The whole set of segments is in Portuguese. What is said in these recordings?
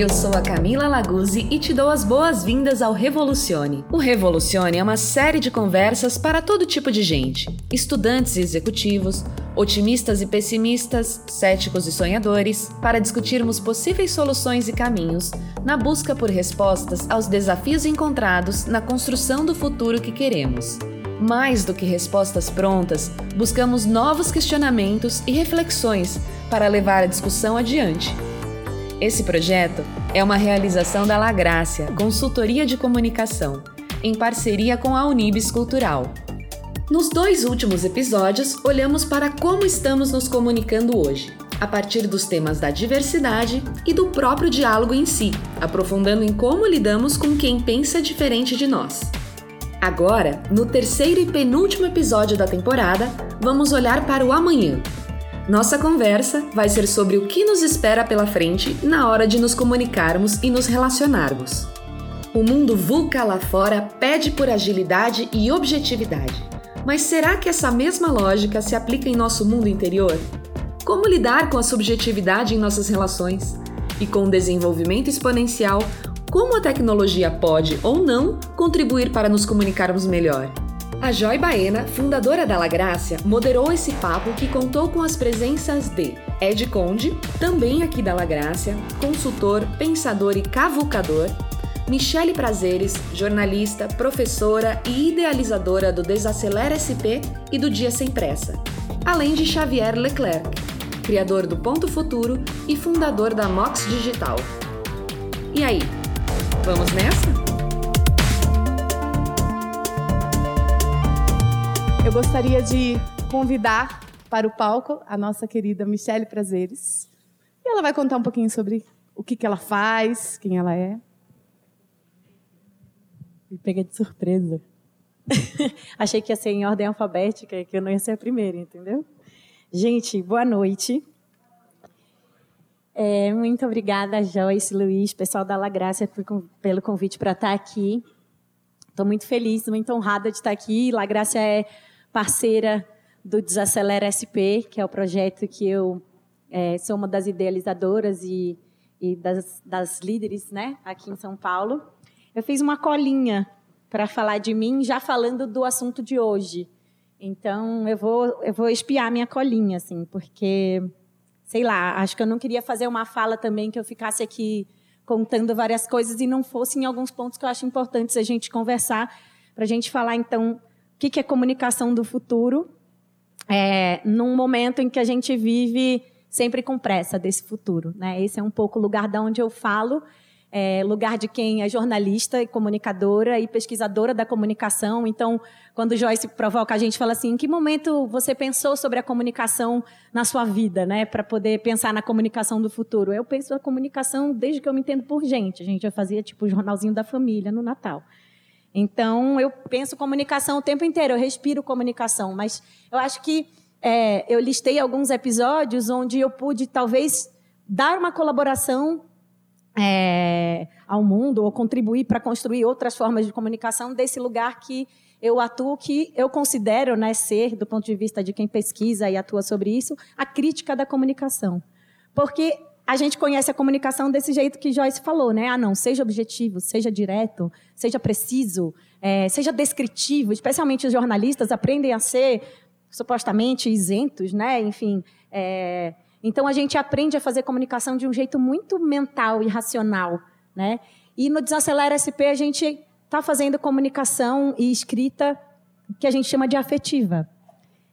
Eu sou a Camila Laguzzi e te dou as boas-vindas ao Revolucione. O Revolucione é uma série de conversas para todo tipo de gente: estudantes e executivos, otimistas e pessimistas, céticos e sonhadores, para discutirmos possíveis soluções e caminhos na busca por respostas aos desafios encontrados na construção do futuro que queremos. Mais do que respostas prontas, buscamos novos questionamentos e reflexões para levar a discussão adiante. Esse projeto é uma realização da Lagrácia, consultoria de comunicação, em parceria com a Unibis Cultural. Nos dois últimos episódios, olhamos para como estamos nos comunicando hoje, a partir dos temas da diversidade e do próprio diálogo em si, aprofundando em como lidamos com quem pensa diferente de nós. Agora, no terceiro e penúltimo episódio da temporada, vamos olhar para o amanhã, nossa conversa vai ser sobre o que nos espera pela frente na hora de nos comunicarmos e nos relacionarmos. O mundo VUCA lá fora pede por agilidade e objetividade. Mas será que essa mesma lógica se aplica em nosso mundo interior? Como lidar com a subjetividade em nossas relações? E com o desenvolvimento exponencial, como a tecnologia pode ou não contribuir para nos comunicarmos melhor? A Joy Baena, fundadora da La Grácia, moderou esse papo que contou com as presenças de Ed Conde, também aqui da La Grácia, consultor, pensador e cavucador, Michele Prazeres, jornalista, professora e idealizadora do Desacelera SP e do Dia Sem Pressa, além de Xavier Leclerc, criador do Ponto Futuro e fundador da Mox Digital. E aí, vamos nessa? Eu gostaria de convidar para o palco a nossa querida Michele Prazeres. E ela vai contar um pouquinho sobre o que, que ela faz, quem ela é. Me pega de surpresa. Achei que ia ser em ordem alfabética, que eu não ia ser a primeira, entendeu? Gente, boa noite. É, muito obrigada, Joyce, Luiz, pessoal da La Graça, pelo convite para estar aqui. Estou muito feliz, muito honrada de estar aqui. La Graça é parceira do Desacelera SP, que é o projeto que eu é, sou uma das idealizadoras e, e das, das, líderes né, aqui em São Paulo. Eu fiz uma colinha para falar de mim, já falando do assunto de hoje. Então, eu vou, eu vou espiar minha colinha, assim, porque, sei lá, acho que eu não queria fazer uma fala também que eu ficasse aqui contando várias coisas e não fosse em alguns pontos que eu acho importantes a gente conversar, para a gente falar, então, que, que é comunicação do futuro, é, num momento em que a gente vive sempre com pressa desse futuro. Né? Esse é um pouco o lugar da onde eu falo, é, lugar de quem é jornalista e comunicadora e pesquisadora da comunicação. Então, quando Joyce provoca a gente, fala assim: em que momento você pensou sobre a comunicação na sua vida, né, para poder pensar na comunicação do futuro? Eu penso na comunicação desde que eu me entendo por gente. A gente já fazia tipo o jornalzinho da família no Natal. Então, eu penso comunicação o tempo inteiro, eu respiro comunicação, mas eu acho que é, eu listei alguns episódios onde eu pude, talvez, dar uma colaboração é, ao mundo ou contribuir para construir outras formas de comunicação desse lugar que eu atuo, que eu considero né, ser, do ponto de vista de quem pesquisa e atua sobre isso, a crítica da comunicação. Porque a gente conhece a comunicação desse jeito que Joyce falou, né? Ah, não, seja objetivo, seja direto, seja preciso, é, seja descritivo. Especialmente os jornalistas aprendem a ser supostamente isentos, né? Enfim, é, então a gente aprende a fazer comunicação de um jeito muito mental e racional, né? E no Desacelera SP a gente está fazendo comunicação e escrita que a gente chama de afetiva,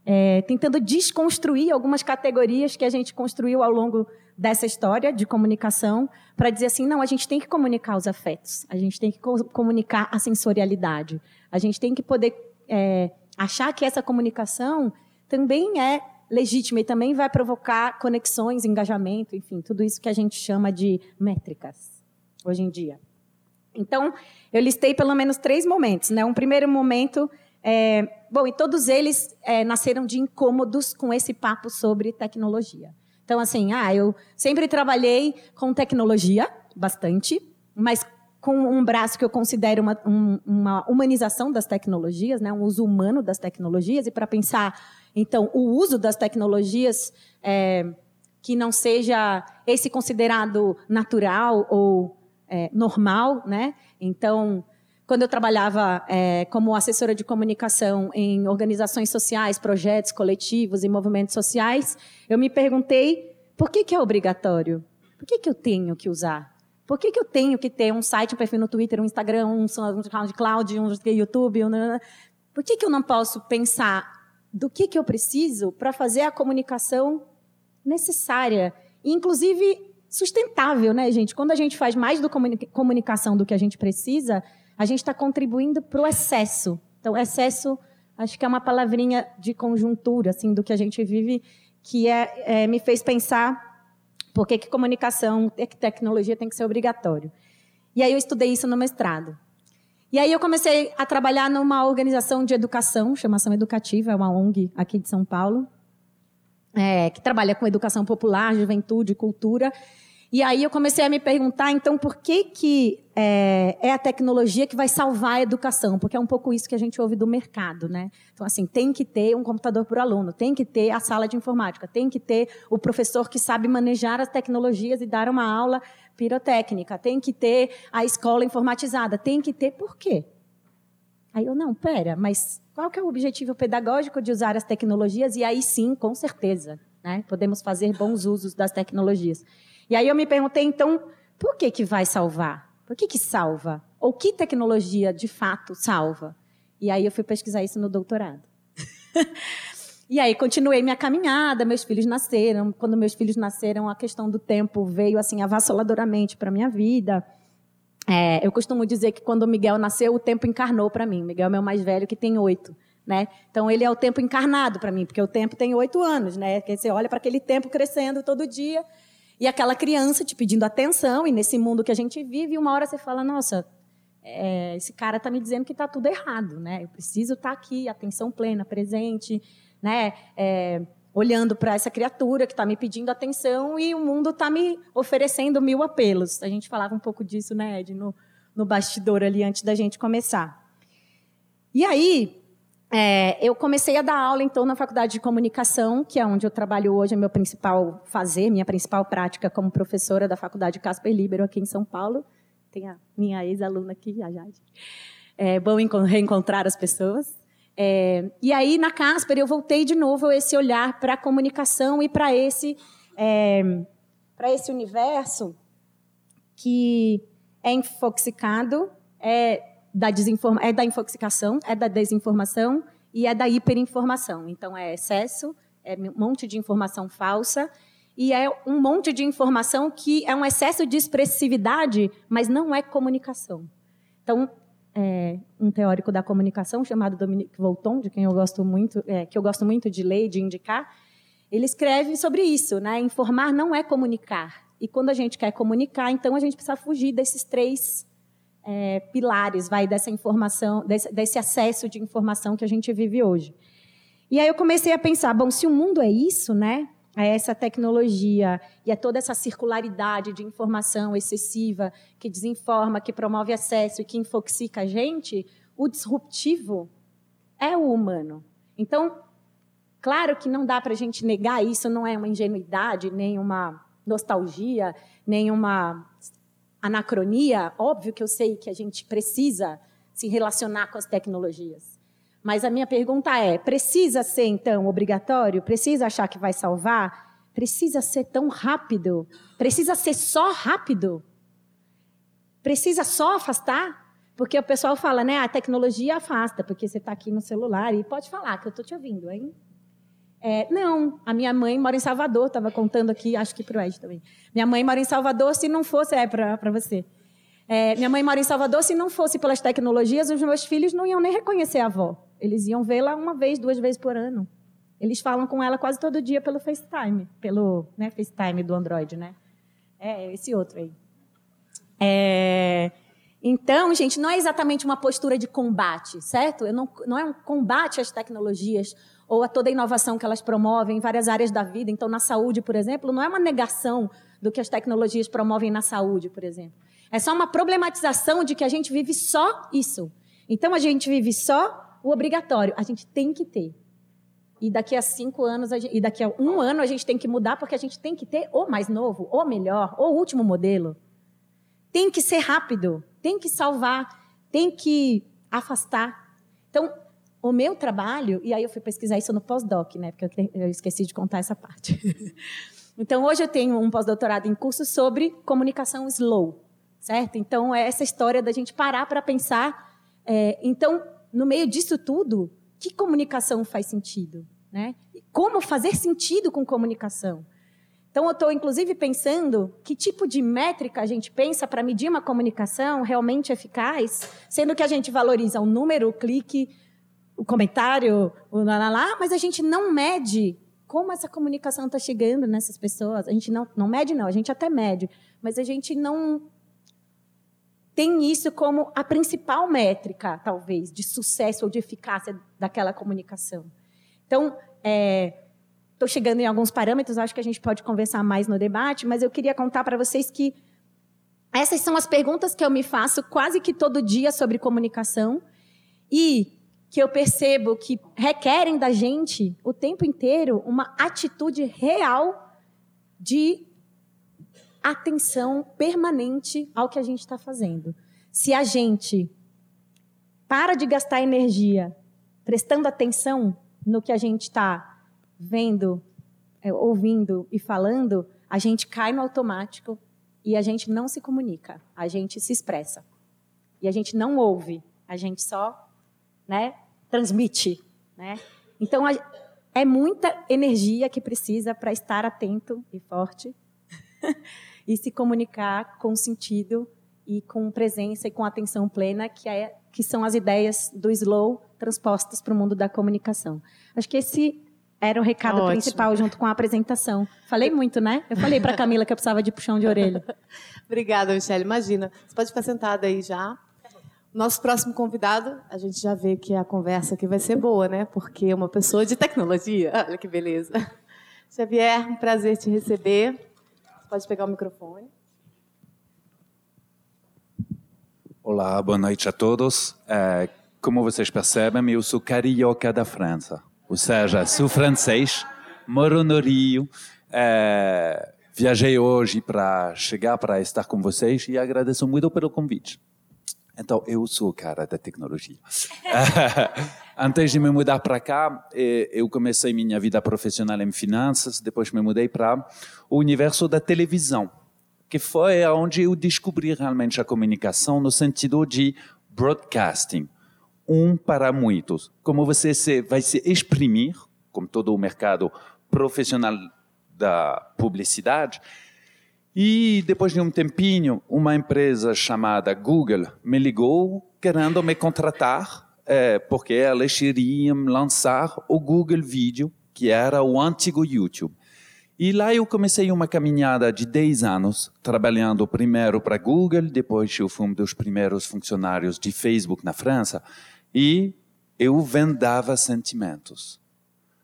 é, tentando desconstruir algumas categorias que a gente construiu ao longo dessa história de comunicação para dizer assim, não, a gente tem que comunicar os afetos, a gente tem que co comunicar a sensorialidade, a gente tem que poder é, achar que essa comunicação também é legítima e também vai provocar conexões, engajamento, enfim, tudo isso que a gente chama de métricas hoje em dia. Então, eu listei pelo menos três momentos. Né? Um primeiro momento, é, bom, e todos eles é, nasceram de incômodos com esse papo sobre tecnologia. Então, assim, ah, eu sempre trabalhei com tecnologia, bastante, mas com um braço que eu considero uma, um, uma humanização das tecnologias, né, um uso humano das tecnologias, e para pensar, então, o uso das tecnologias é, que não seja esse considerado natural ou é, normal, né? Então, quando eu trabalhava é, como assessora de comunicação em organizações sociais, projetos coletivos e movimentos sociais, eu me perguntei por que, que é obrigatório? Por que, que eu tenho que usar? Por que, que eu tenho que ter um site, um perfil no Twitter, um Instagram, um, SoundCloud, um YouTube? Um... Por que, que eu não posso pensar do que, que eu preciso para fazer a comunicação necessária, inclusive sustentável, né, gente? Quando a gente faz mais do comunicação do que a gente precisa, a gente está contribuindo para o excesso. Então, excesso, acho que é uma palavrinha de conjuntura, assim, do que a gente vive, que é, é me fez pensar por que, que comunicação, que tecnologia tem que ser obrigatório. E aí eu estudei isso no mestrado. E aí eu comecei a trabalhar numa organização de educação, chamação educativa, é uma ONG aqui de São Paulo, é, que trabalha com educação popular, juventude, cultura. E aí eu comecei a me perguntar, então, por que, que é, é, a tecnologia que vai salvar a educação? Porque é um pouco isso que a gente ouve do mercado, né? Então, assim, tem que ter um computador o aluno, tem que ter a sala de informática, tem que ter o professor que sabe manejar as tecnologias e dar uma aula pirotécnica, tem que ter a escola informatizada, tem que ter... Por quê? Aí eu, não, pera, mas qual que é o objetivo pedagógico de usar as tecnologias? E aí sim, com certeza, né, podemos fazer bons usos das tecnologias. E aí eu me perguntei, então, por que que vai salvar? Por que que salva? Ou que tecnologia, de fato, salva? E aí eu fui pesquisar isso no doutorado. e aí continuei minha caminhada, meus filhos nasceram. Quando meus filhos nasceram, a questão do tempo veio assim avassaladoramente para minha vida. É, eu costumo dizer que quando o Miguel nasceu, o tempo encarnou para mim. Miguel é meu mais velho, que tem oito. Né? Então ele é o tempo encarnado para mim, porque o tempo tem oito anos, né? Que você olha para aquele tempo crescendo todo dia e aquela criança te pedindo atenção, e nesse mundo que a gente vive, uma hora você fala, nossa, é, esse cara está me dizendo que está tudo errado, né? Eu preciso estar tá aqui, atenção plena, presente, né? É, olhando para essa criatura que está me pedindo atenção e o mundo está me oferecendo mil apelos. A gente falava um pouco disso, né, Ed, no, no bastidor ali antes da gente começar. E aí, é, eu comecei a dar aula, então, na Faculdade de Comunicação, que é onde eu trabalho hoje, é meu principal fazer, minha principal prática como professora da Faculdade Casper Libero, aqui em São Paulo. Tem a minha ex-aluna aqui, a Jade. É bom reencontrar as pessoas. É, e aí, na Casper, eu voltei de novo esse olhar para a comunicação e para esse, é, esse universo que é infoxicado, é da, desinforma é da infoxicação, é da desinformação e é da hiperinformação. Então, é excesso, é um monte de informação falsa e é um monte de informação que é um excesso de expressividade, mas não é comunicação. Então, é, um teórico da comunicação chamado Dominique Volton, de quem eu gosto muito, é, que eu gosto muito de ler de indicar, ele escreve sobre isso, né? Informar não é comunicar. E quando a gente quer comunicar, então a gente precisa fugir desses três é, pilares vai dessa informação, desse, desse acesso de informação que a gente vive hoje. E aí eu comecei a pensar, bom, se o mundo é isso, né? É essa tecnologia e é toda essa circularidade de informação excessiva que desinforma, que promove acesso e que infoxica a gente, o disruptivo é o humano. Então, claro que não dá para a gente negar isso, não é uma ingenuidade, nem uma nostalgia, nem uma anacronia, óbvio que eu sei que a gente precisa se relacionar com as tecnologias. Mas a minha pergunta é: precisa ser então obrigatório? Precisa achar que vai salvar? Precisa ser tão rápido? Precisa ser só rápido? Precisa só afastar? Porque o pessoal fala, né? A tecnologia afasta, porque você está aqui no celular e pode falar que eu estou te ouvindo, hein? É, não, a minha mãe mora em Salvador, estava contando aqui, acho que para o Ed também. Minha mãe mora em Salvador, se não fosse, é para você. É, minha mãe mora em Salvador, se não fosse pelas tecnologias, os meus filhos não iam nem reconhecer a avó. Eles iam vê-la uma vez, duas vezes por ano. Eles falam com ela quase todo dia pelo FaceTime, pelo né, FaceTime do Android, né? É, esse outro aí. É, então, gente, não é exatamente uma postura de combate, certo? Não, não é um combate às tecnologias ou a toda a inovação que elas promovem em várias áreas da vida. Então, na saúde, por exemplo, não é uma negação do que as tecnologias promovem na saúde, por exemplo. É só uma problematização de que a gente vive só isso. Então, a gente vive só o obrigatório. A gente tem que ter. e daqui a cinco anos e daqui a um ano a gente tem que mudar porque a gente tem que ter o mais novo, o melhor, o último modelo. Tem que ser rápido, tem que salvar, tem que afastar. Então, o meu trabalho, e aí eu fui pesquisar isso no pós-doc, né? Porque eu esqueci de contar essa parte. então, hoje eu tenho um pós-doutorado em curso sobre comunicação slow, certo? Então, é essa história da gente parar para pensar. É, então, no meio disso tudo, que comunicação faz sentido? Né? Como fazer sentido com comunicação? Então, eu estou, inclusive, pensando que tipo de métrica a gente pensa para medir uma comunicação realmente eficaz, sendo que a gente valoriza o número, o clique, o comentário, o lá, lá, lá mas a gente não mede como essa comunicação está chegando nessas pessoas. A gente não, não mede, não, a gente até mede, mas a gente não tem isso como a principal métrica, talvez, de sucesso ou de eficácia daquela comunicação. Então, estou é, chegando em alguns parâmetros, acho que a gente pode conversar mais no debate, mas eu queria contar para vocês que essas são as perguntas que eu me faço quase que todo dia sobre comunicação e que eu percebo que requerem da gente o tempo inteiro uma atitude real de atenção permanente ao que a gente está fazendo. Se a gente para de gastar energia prestando atenção no que a gente está vendo, é, ouvindo e falando, a gente cai no automático e a gente não se comunica, a gente se expressa. E a gente não ouve, a gente só né, transmite. Né? Então, a, é muita energia que precisa para estar atento e forte e se comunicar com sentido e com presença e com atenção plena, que, é, que são as ideias do Slow transpostas para o mundo da comunicação. Acho que esse era o recado Ótimo. principal junto com a apresentação. Falei muito, né? Eu falei para Camila que eu precisava de puxão de orelha. Obrigada, Michelle. Imagina. Você pode ficar sentada aí já. Nosso próximo convidado, a gente já vê que a conversa aqui vai ser boa, né? Porque é uma pessoa de tecnologia. Olha que beleza. Xavier, um prazer te receber. Pode pegar o microfone. Olá, boa noite a todos. É, como vocês percebem, eu sou carioca da França. Ou seja, sou francês, moro no Rio. É, viajei hoje para chegar para estar com vocês e agradeço muito pelo convite. Então, eu sou o cara da tecnologia. Antes de me mudar para cá, eh, eu comecei minha vida profissional em finanças, depois me mudei para o universo da televisão, que foi onde eu descobri realmente a comunicação no sentido de broadcasting, um para muitos. Como você se, vai se exprimir, como todo o mercado profissional da publicidade, e depois de um tempinho, uma empresa chamada Google me ligou querendo me contratar, é, porque elas iriam lançar o Google Video, que era o antigo YouTube. E lá eu comecei uma caminhada de 10 anos, trabalhando primeiro para Google, depois eu fui um dos primeiros funcionários de Facebook na França, e eu vendava sentimentos,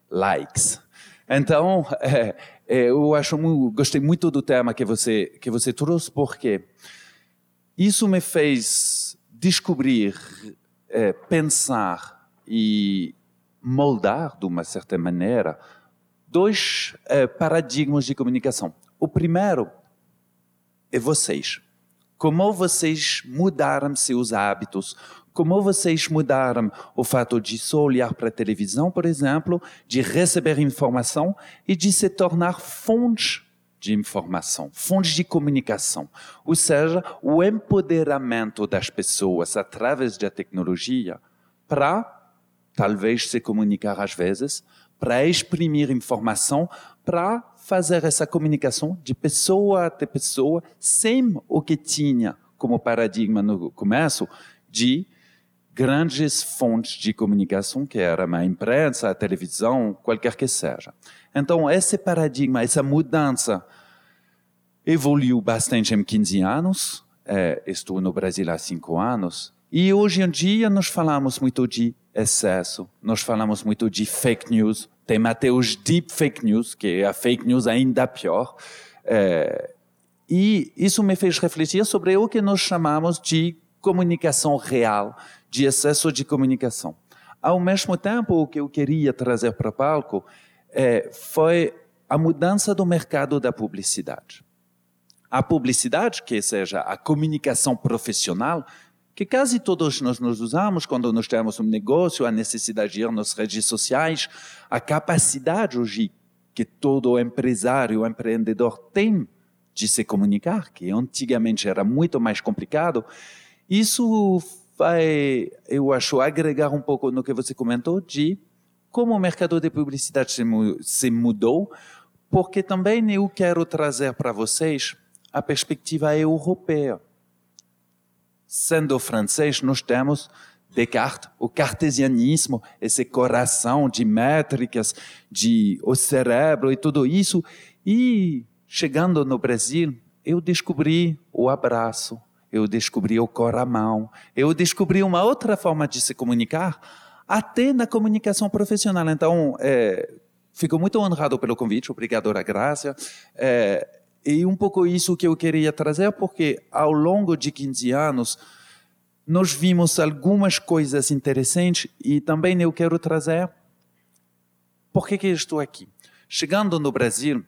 likes. Então, é, eu acho gostei muito do tema que você que você trouxe porque isso me fez descobrir, é, pensar e moldar de uma certa maneira dois é, paradigmas de comunicação. O primeiro é vocês. Como vocês mudaram seus hábitos, como vocês mudaram o fato de só olhar para a televisão, por exemplo, de receber informação e de se tornar fontes de informação, fontes de comunicação. Ou seja, o empoderamento das pessoas através da tecnologia para talvez se comunicar às vezes, para exprimir informação, para fazer essa comunicação de pessoa até pessoa, sem o que tinha como paradigma no começo de grandes fontes de comunicação, que era a imprensa, a televisão, qualquer que seja. Então, esse paradigma, essa mudança evoluiu bastante em 15 anos. É, estou no Brasil há cinco anos. E hoje em dia nós falamos muito de excesso, nós falamos muito de fake news, tem até os deep fake news, que é a fake news ainda pior. É, e isso me fez refletir sobre o que nós chamamos de comunicação real, de excesso de comunicação. Ao mesmo tempo, o que eu queria trazer para o palco é, foi a mudança do mercado da publicidade. A publicidade, que seja a comunicação profissional, que quase todos nós nos usamos quando nós temos um negócio, a necessidade de ir nas redes sociais, a capacidade hoje que todo empresário, empreendedor tem de se comunicar, que antigamente era muito mais complicado, isso vai, eu acho, agregar um pouco no que você comentou de como o mercado de publicidade se mudou, porque também eu quero trazer para vocês a perspectiva europeia. Sendo francês, nós temos Descartes, o cartesianismo, esse coração de métricas, de o cérebro e tudo isso. E chegando no Brasil, eu descobri o abraço, eu descobri o coramão, eu descobri uma outra forma de se comunicar, até na comunicação profissional. Então, é, fico muito honrado pelo convite, obrigado, Grácia. É, e um pouco isso que eu queria trazer, porque ao longo de 15 anos, nós vimos algumas coisas interessantes e também eu quero trazer por que, que eu estou aqui. Chegando no Brasil,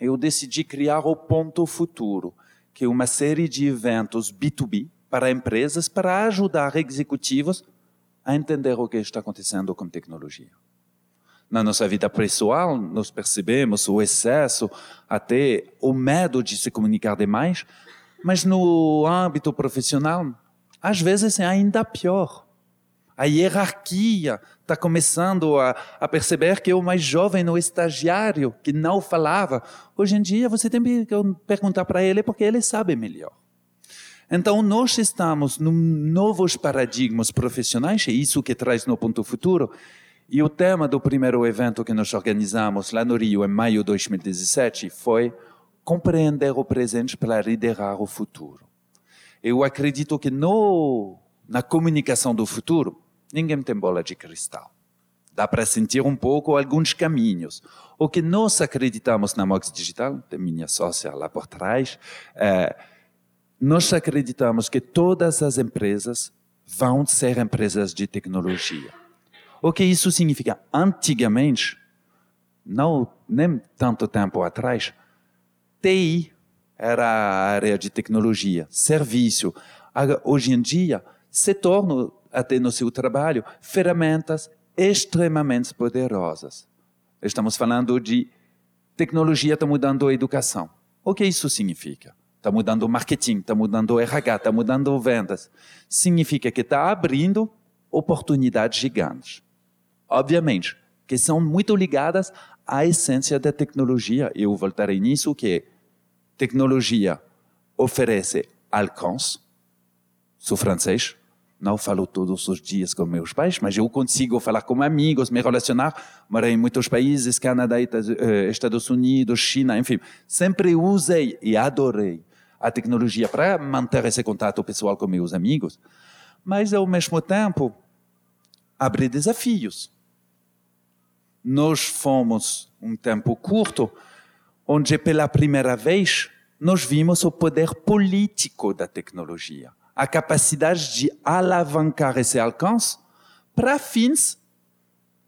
eu decidi criar o Ponto Futuro, que é uma série de eventos B2B para empresas para ajudar executivos a entender o que está acontecendo com tecnologia na nossa vida pessoal, nós percebemos o excesso, até o medo de se comunicar demais, mas no âmbito profissional, às vezes é ainda pior. A hierarquia está começando a, a, perceber que o mais jovem, o estagiário, que não falava, hoje em dia você tem que perguntar para ele porque ele sabe melhor. Então, nós estamos em novos paradigmas profissionais, é isso que traz no Ponto Futuro, e o tema do primeiro evento que nós organizamos lá no Rio, em maio de 2017, foi compreender o presente para liderar o futuro. Eu acredito que no, na comunicação do futuro, ninguém tem bola de cristal. Dá para sentir um pouco alguns caminhos. O que nós acreditamos na Mox Digital, tem minha sócia lá por trás, é, nós acreditamos que todas as empresas vão ser empresas de tecnologia. O que isso significa? Antigamente, não nem tanto tempo atrás, TI era a área de tecnologia, serviço. Hoje em dia, se tornam, até no seu trabalho, ferramentas extremamente poderosas. Estamos falando de tecnologia está mudando a educação. O que isso significa? Está mudando o marketing, está mudando o RH, está mudando vendas. Significa que está abrindo oportunidades gigantes obviamente, que são muito ligadas à essência da tecnologia. Eu voltarei nisso, que tecnologia oferece alcance. Sou francês, não falo todos os dias com meus pais, mas eu consigo falar com amigos, me relacionar. Morei em muitos países, Canadá, eh, Estados Unidos, China, enfim. Sempre usei e adorei a tecnologia para manter esse contato pessoal com meus amigos, mas ao mesmo tempo abre desafios nós fomos um tempo curto, onde pela primeira vez nós vimos o poder político da tecnologia, a capacidade de alavancar esse alcance para fins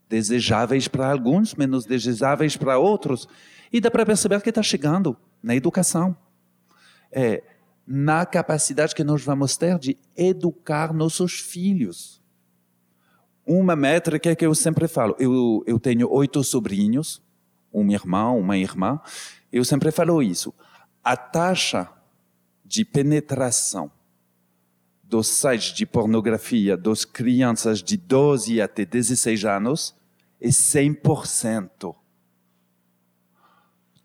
desejáveis para alguns, menos desejáveis para outros. E dá para perceber que está chegando na educação. É, na capacidade que nós vamos ter de educar nossos filhos uma métrica que eu sempre falo. Eu, eu tenho oito sobrinhos, um irmão, uma irmã. Eu sempre falo isso. A taxa de penetração dos sites de pornografia das crianças de 12 até 16 anos é 100%.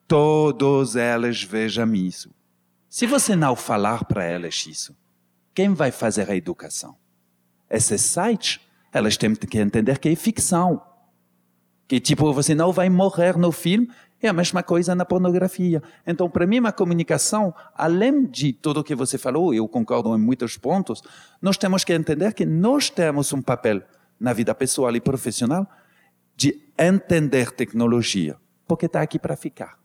Todos elas vejam isso. Se você não falar para elas isso, quem vai fazer a educação? Esse site elas têm que entender que é ficção. Que tipo, você não vai morrer no filme, é a mesma coisa na pornografia. Então, para mim, a comunicação, além de tudo o que você falou, eu concordo em muitos pontos, nós temos que entender que nós temos um papel na vida pessoal e profissional de entender tecnologia, porque está aqui para ficar.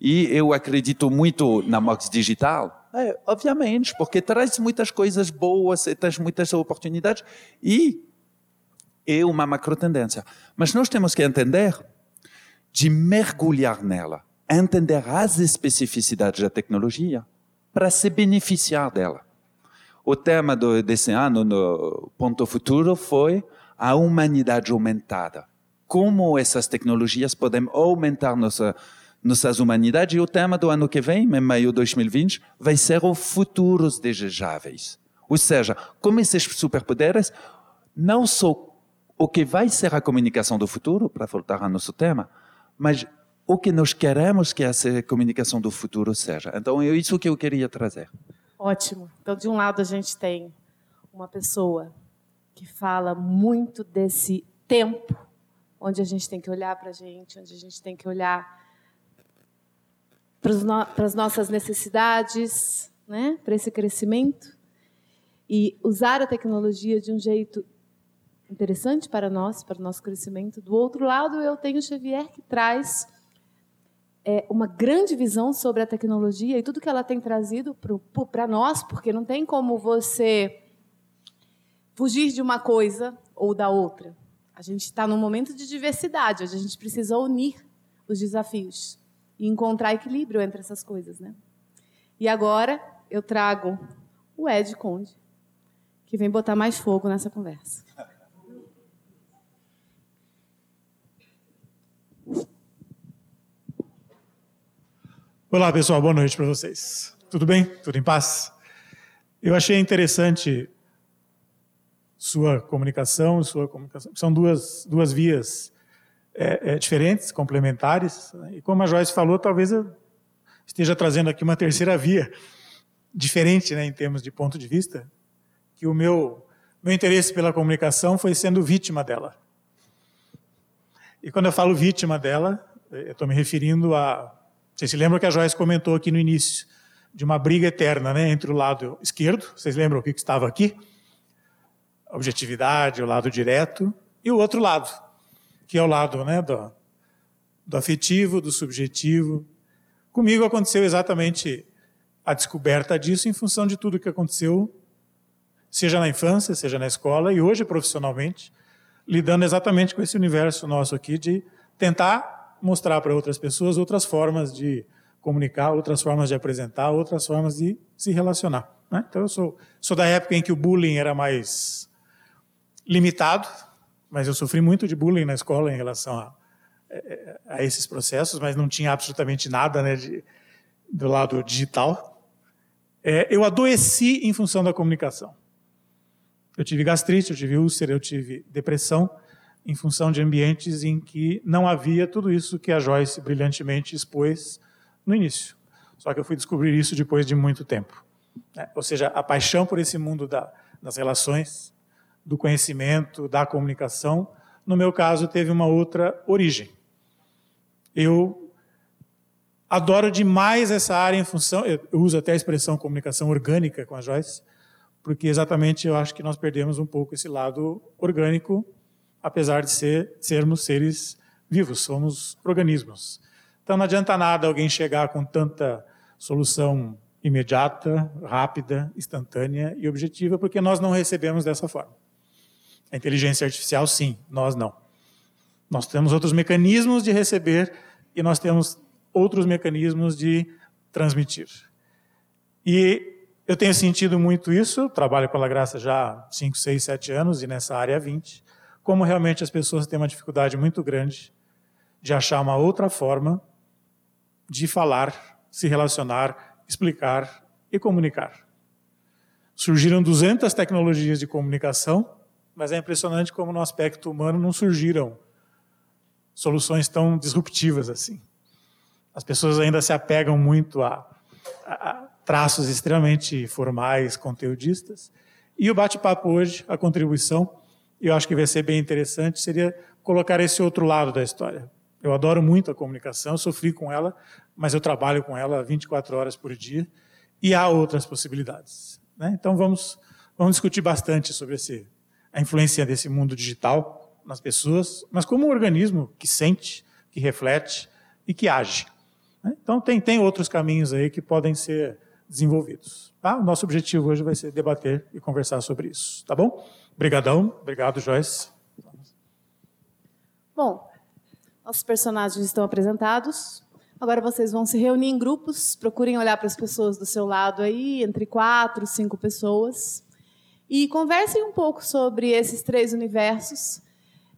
E eu acredito muito na Mox Digital, é, obviamente, porque traz muitas coisas boas, traz muitas oportunidades e é uma macro tendência. Mas nós temos que entender de mergulhar nela, entender as especificidades da tecnologia para se beneficiar dela. O tema do, desse ano no Ponto Futuro foi a humanidade aumentada. Como essas tecnologias podem aumentar nossa, nossas humanidades. E o tema do ano que vem, em maio de 2020, vai ser os futuros desejáveis. Ou seja, como esses superpoderes, não só o que vai ser a comunicação do futuro, para voltar ao nosso tema, mas o que nós queremos que essa comunicação do futuro seja. Então, é isso que eu queria trazer. Ótimo. Então, de um lado, a gente tem uma pessoa que fala muito desse tempo, onde a gente tem que olhar para a gente, onde a gente tem que olhar para as nossas necessidades, né? para esse crescimento, e usar a tecnologia de um jeito interessante para nós, para o nosso crescimento. Do outro lado, eu tenho Xavier, que traz é, uma grande visão sobre a tecnologia e tudo que ela tem trazido para nós, porque não tem como você fugir de uma coisa ou da outra. A gente está num momento de diversidade, a gente precisa unir os desafios e encontrar equilíbrio entre essas coisas. Né? E agora eu trago o Ed Conde, que vem botar mais fogo nessa conversa. Olá, pessoal, boa noite para vocês. Tudo bem? Tudo em paz? Eu achei interessante sua comunicação, sua comunicação. São duas, duas vias é, é, diferentes, complementares. Né? E como a Joyce falou, talvez eu esteja trazendo aqui uma terceira via, diferente né, em termos de ponto de vista, que o meu, meu interesse pela comunicação foi sendo vítima dela. E quando eu falo vítima dela, eu estou me referindo a vocês se lembram que a Joyce comentou aqui no início de uma briga eterna né, entre o lado esquerdo, vocês lembram o que estava aqui? A objetividade, o lado direto, e o outro lado, que é o lado né, do, do afetivo, do subjetivo. Comigo aconteceu exatamente a descoberta disso em função de tudo que aconteceu, seja na infância, seja na escola e hoje profissionalmente, lidando exatamente com esse universo nosso aqui de tentar mostrar para outras pessoas outras formas de comunicar, outras formas de apresentar, outras formas de se relacionar. Né? Então, eu sou, sou da época em que o bullying era mais limitado, mas eu sofri muito de bullying na escola em relação a, a esses processos, mas não tinha absolutamente nada né, de, do lado digital. É, eu adoeci em função da comunicação. Eu tive gastrite, eu tive úlcera, eu tive depressão, em função de ambientes em que não havia tudo isso que a Joyce brilhantemente expôs no início. Só que eu fui descobrir isso depois de muito tempo. Né? Ou seja, a paixão por esse mundo da, das relações, do conhecimento, da comunicação, no meu caso, teve uma outra origem. Eu adoro demais essa área em função, eu uso até a expressão comunicação orgânica com a Joyce, porque exatamente eu acho que nós perdemos um pouco esse lado orgânico apesar de ser, sermos seres vivos, somos organismos. Então não adianta nada alguém chegar com tanta solução imediata, rápida, instantânea e objetiva, porque nós não recebemos dessa forma. A inteligência artificial, sim, nós não. Nós temos outros mecanismos de receber e nós temos outros mecanismos de transmitir. E eu tenho sentido muito isso, trabalho pela graça já há 5, 6, 7 anos e nessa área há 20 como realmente as pessoas têm uma dificuldade muito grande de achar uma outra forma de falar, se relacionar, explicar e comunicar. Surgiram 200 tecnologias de comunicação, mas é impressionante como no aspecto humano não surgiram soluções tão disruptivas assim. As pessoas ainda se apegam muito a, a traços extremamente formais, conteudistas. E o bate-papo hoje, a contribuição, eu acho que vai ser bem interessante, seria colocar esse outro lado da história. Eu adoro muito a comunicação, sofri com ela, mas eu trabalho com ela 24 horas por dia e há outras possibilidades. Né? Então vamos, vamos discutir bastante sobre esse, a influência desse mundo digital nas pessoas, mas como um organismo que sente, que reflete e que age. Né? Então tem, tem outros caminhos aí que podem ser desenvolvidos. Tá? O nosso objetivo hoje vai ser debater e conversar sobre isso. Tá bom? Obrigadão. Obrigado, Joyce. Bom, nossos personagens estão apresentados. Agora vocês vão se reunir em grupos. Procurem olhar para as pessoas do seu lado aí, entre quatro, cinco pessoas. E conversem um pouco sobre esses três universos.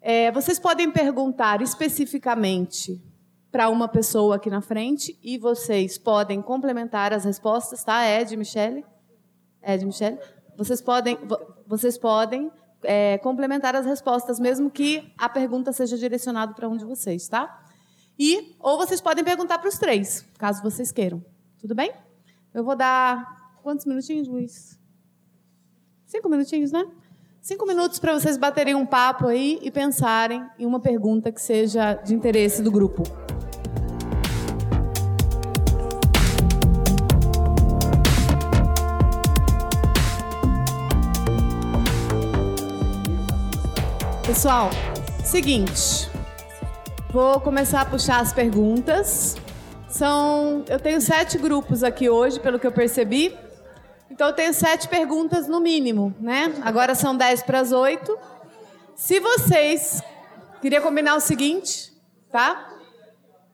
É, vocês podem perguntar especificamente para uma pessoa aqui na frente e vocês podem complementar as respostas, tá? Ed, Michele? Ed, Michele? Vocês podem, vocês podem é, complementar as respostas, mesmo que a pergunta seja direcionada para um de vocês, tá? E, ou vocês podem perguntar para os três, caso vocês queiram. Tudo bem? Eu vou dar quantos minutinhos, Luiz? Cinco minutinhos, né? Cinco minutos para vocês baterem um papo aí e pensarem em uma pergunta que seja de interesse do grupo. Pessoal, seguinte. Vou começar a puxar as perguntas. São, eu tenho sete grupos aqui hoje, pelo que eu percebi. Então eu tenho sete perguntas no mínimo, né? Agora são dez para as oito. Se vocês queria combinar o seguinte, tá?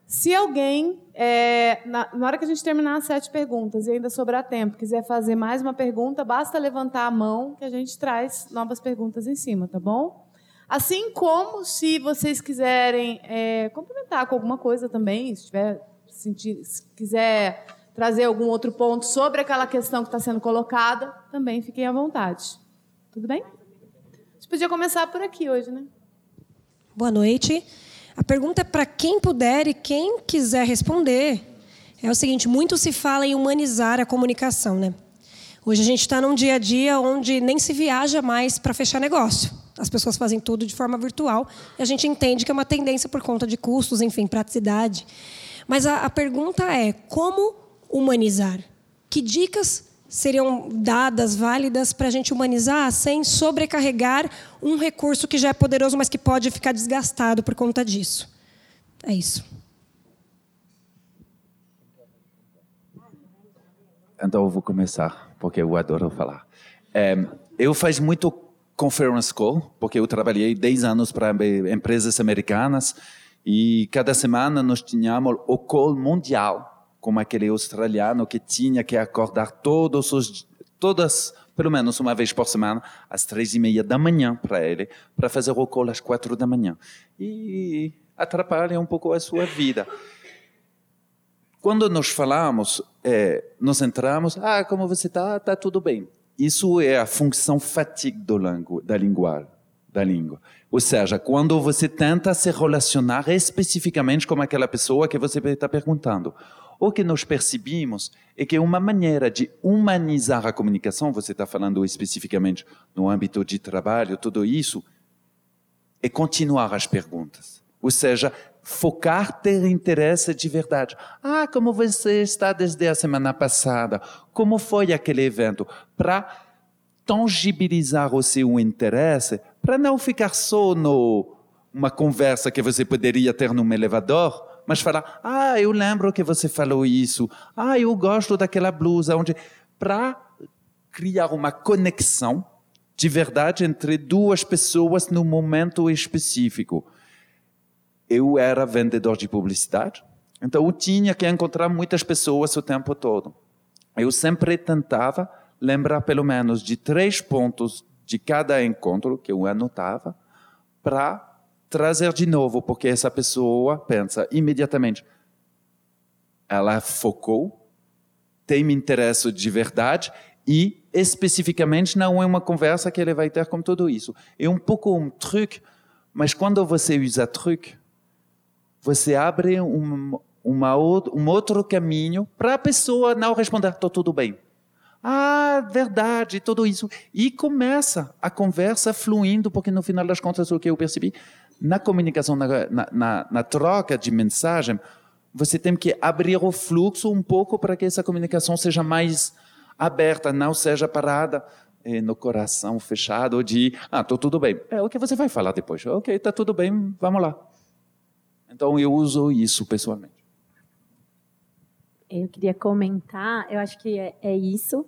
Se alguém, é, na, na, hora que a gente terminar as sete perguntas e ainda sobrar tempo, quiser fazer mais uma pergunta, basta levantar a mão que a gente traz novas perguntas em cima, tá bom? Assim como se vocês quiserem é, complementar com alguma coisa também, se tiver se quiser trazer algum outro ponto sobre aquela questão que está sendo colocada, também fiquem à vontade. Tudo bem? A gente podia começar por aqui hoje, né? Boa noite. A pergunta é para quem puder e quem quiser responder. É o seguinte: muito se fala em humanizar a comunicação, né? Hoje a gente está num dia a dia onde nem se viaja mais para fechar negócio. As pessoas fazem tudo de forma virtual e a gente entende que é uma tendência por conta de custos, enfim, praticidade. Mas a, a pergunta é: como humanizar? Que dicas seriam dadas, válidas, para a gente humanizar sem sobrecarregar um recurso que já é poderoso, mas que pode ficar desgastado por conta disso? É isso. Então eu vou começar porque eu adoro falar. É, eu faço muito conference call, porque eu trabalhei 10 anos para empresas americanas e cada semana nós tínhamos o call mundial, como aquele australiano que tinha que acordar todos os todas pelo menos uma vez por semana às três e meia da manhã para ele para fazer o call às quatro da manhã e atrapalha um pouco a sua vida. Quando nós falamos, é, nós entramos, ah, como você está? Está tudo bem. Isso é a função fatigue da língua, da língua. Ou seja, quando você tenta se relacionar especificamente com aquela pessoa que você está perguntando. O que nós percebemos é que uma maneira de humanizar a comunicação, você está falando especificamente no âmbito de trabalho, tudo isso, é continuar as perguntas. Ou seja, focar, ter interesse de verdade. Ah, como você está desde a semana passada? Como foi aquele evento? Para tangibilizar o seu interesse, para não ficar só no uma conversa que você poderia ter num elevador, mas falar: "Ah, eu lembro que você falou isso. Ah, eu gosto daquela blusa onde para criar uma conexão de verdade entre duas pessoas no momento específico eu era vendedor de publicidade, então eu tinha que encontrar muitas pessoas o tempo todo. Eu sempre tentava lembrar pelo menos de três pontos de cada encontro que eu anotava para trazer de novo, porque essa pessoa pensa imediatamente, ela focou, tem interesse de verdade e especificamente não é uma conversa que ele vai ter com tudo isso. É um pouco um truque, mas quando você usa truque, você abre um, uma, um outro caminho para a pessoa não responder, estou tudo bem. Ah, verdade, tudo isso. E começa a conversa fluindo, porque no final das contas, o que eu percebi, na comunicação, na, na, na troca de mensagem, você tem que abrir o fluxo um pouco para que essa comunicação seja mais aberta, não seja parada eh, no coração fechado de, ah, estou tudo bem. É o que você vai falar depois. Ok, está tudo bem, vamos lá. Então eu uso isso pessoalmente. Eu queria comentar, eu acho que é, é isso,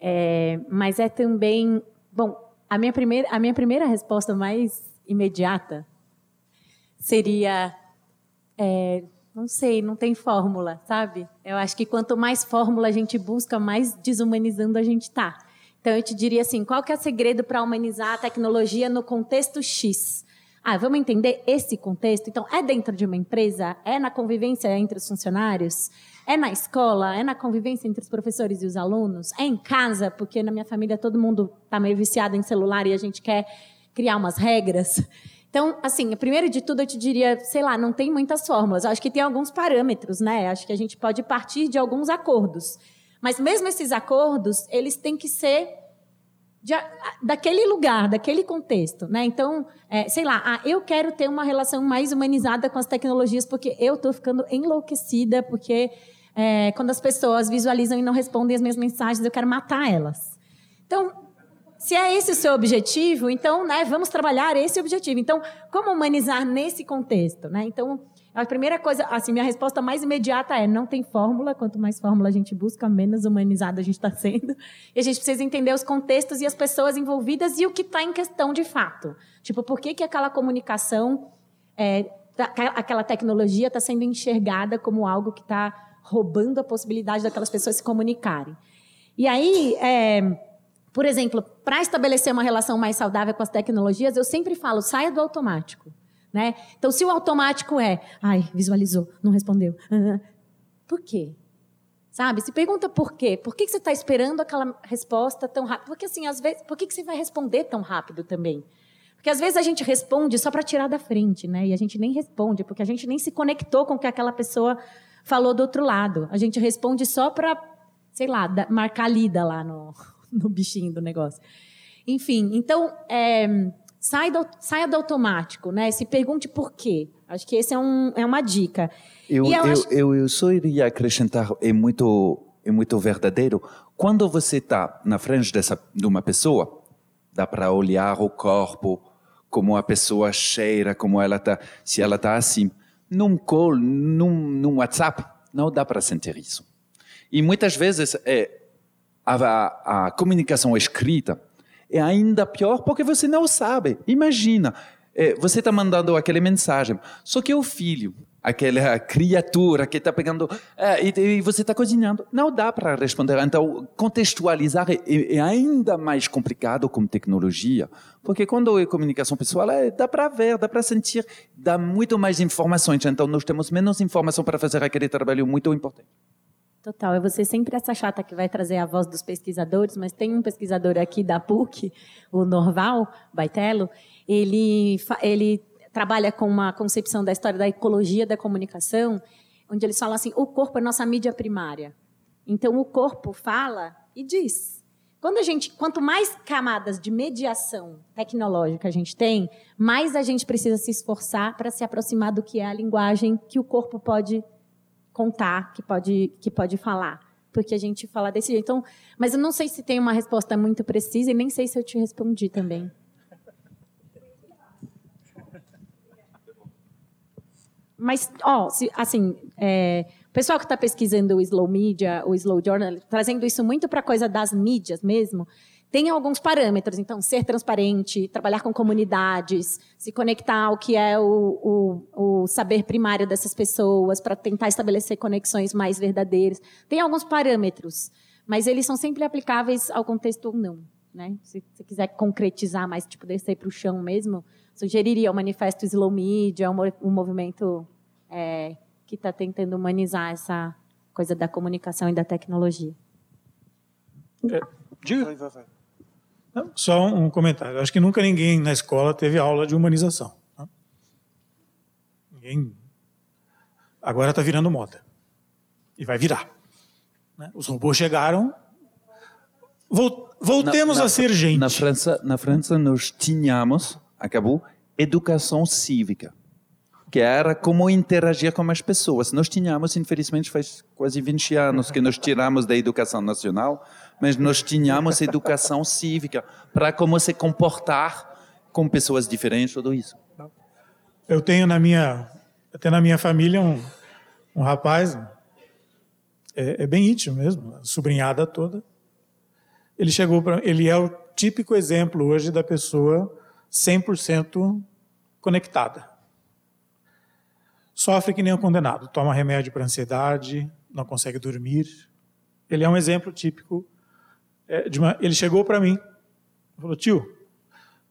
é, mas é também, bom, a minha primeira, a minha primeira resposta mais imediata seria. É, não sei, não tem fórmula, sabe? Eu acho que quanto mais fórmula a gente busca, mais desumanizando a gente está. Então, eu te diria assim: qual que é o segredo para humanizar a tecnologia no contexto X? Ah, vamos entender esse contexto? Então, é dentro de uma empresa? É na convivência entre os funcionários? É na escola? É na convivência entre os professores e os alunos? É em casa? Porque na minha família todo mundo está meio viciado em celular e a gente quer criar umas regras. Então, assim, primeiro de tudo, eu te diria, sei lá, não tem muitas fórmulas. Eu acho que tem alguns parâmetros, né? Acho que a gente pode partir de alguns acordos. Mas mesmo esses acordos, eles têm que ser de, daquele lugar, daquele contexto, né? Então, é, sei lá, ah, eu quero ter uma relação mais humanizada com as tecnologias porque eu estou ficando enlouquecida porque é, quando as pessoas visualizam e não respondem as minhas mensagens, eu quero matar elas. Então, se é esse o seu objetivo, então, né, vamos trabalhar esse objetivo. Então, como humanizar nesse contexto, né? Então, a primeira coisa, assim, minha resposta mais imediata é: não tem fórmula. Quanto mais fórmula a gente busca, menos humanizado a gente está sendo. E a gente precisa entender os contextos e as pessoas envolvidas e o que está em questão de fato. Tipo, por que, que aquela comunicação, é, tá, aquela tecnologia está sendo enxergada como algo que está roubando a possibilidade daquelas pessoas se comunicarem? E aí, é, por exemplo, para estabelecer uma relação mais saudável com as tecnologias, eu sempre falo: saia do automático. Né? Então, se o automático é, ai, visualizou, não respondeu. Por quê? Sabe? Se pergunta por quê. Por que você está esperando aquela resposta tão rápido? Porque, assim, às vezes, por que você vai responder tão rápido também? Porque, às vezes, a gente responde só para tirar da frente, né? E a gente nem responde, porque a gente nem se conectou com o que aquela pessoa falou do outro lado. A gente responde só para, sei lá, marcar lida lá no, no bichinho do negócio. Enfim, então, é, Sai do, saia do automático, né? Se pergunte por quê. Acho que esse é, um, é uma dica. Eu, eu, eu, acho... eu, eu só iria acrescentar, é muito, é muito verdadeiro. Quando você está na frente dessa, de uma pessoa, dá para olhar o corpo, como a pessoa cheira, como ela está, se ela está assim. Num call, num, num WhatsApp, não dá para sentir isso. E muitas vezes é, a, a, comunicação escrita é ainda pior porque você não sabe. Imagina, é, você está mandando aquela mensagem, só que o filho, aquela criatura que está pegando é, e, e, você está cozinhando, não dá para responder. Então, contextualizar é, é, ainda mais complicado com tecnologia, porque quando é comunicação pessoal, é, dá para ver, dá para sentir, dá muito mais informações. Então, nós temos menos informação para fazer aquele trabalho muito importante. Total, é você sempre essa chata que vai trazer a voz dos pesquisadores, mas tem um pesquisador aqui da PUC, o Norval Baitello, ele, ele trabalha com uma concepção da história da ecologia da comunicação, onde eles falam assim, o corpo é nossa mídia primária. Então, o corpo fala e diz. Quando a gente, quanto mais camadas de mediação tecnológica a gente tem, mais a gente precisa se esforçar para se aproximar do que é a linguagem que o corpo pode contar, que pode, que pode falar. Porque a gente fala desse jeito. Então, mas eu não sei se tem uma resposta muito precisa e nem sei se eu te respondi também. Mas, ó, se, assim, é, o pessoal que está pesquisando o slow media, o slow journal, trazendo isso muito para a coisa das mídias mesmo, tem alguns parâmetros, então, ser transparente, trabalhar com comunidades, se conectar ao que é o, o, o saber primário dessas pessoas, para tentar estabelecer conexões mais verdadeiras. Tem alguns parâmetros, mas eles são sempre aplicáveis ao contexto ou não. Né? Se você quiser concretizar mais, tipo, descer para o chão mesmo, sugeriria o Manifesto Slow Media, um, movimento é, que está tentando humanizar essa coisa da comunicação e da tecnologia. É, diga. Só um comentário. Acho que nunca ninguém na escola teve aula de humanização. Tá? Ninguém. Agora está virando moda. E vai virar. Né? Os robôs chegaram. Voltemos na, na, a ser gente. Na França, na França, nós tínhamos, acabou, educação cívica que era como interagir com as pessoas. Nós tínhamos, infelizmente, faz quase 20 anos que nós tiramos da educação nacional, mas nós tínhamos educação cívica para como se comportar com pessoas diferentes, tudo isso. Eu tenho na minha, até na minha família um, um rapaz, é, é bem íntimo mesmo, sobrinhada toda. Ele chegou para, ele é o típico exemplo hoje da pessoa 100% conectada sofre que nem um condenado, toma remédio para ansiedade, não consegue dormir. Ele é um exemplo típico. É, uma, ele chegou para mim, falou: tio,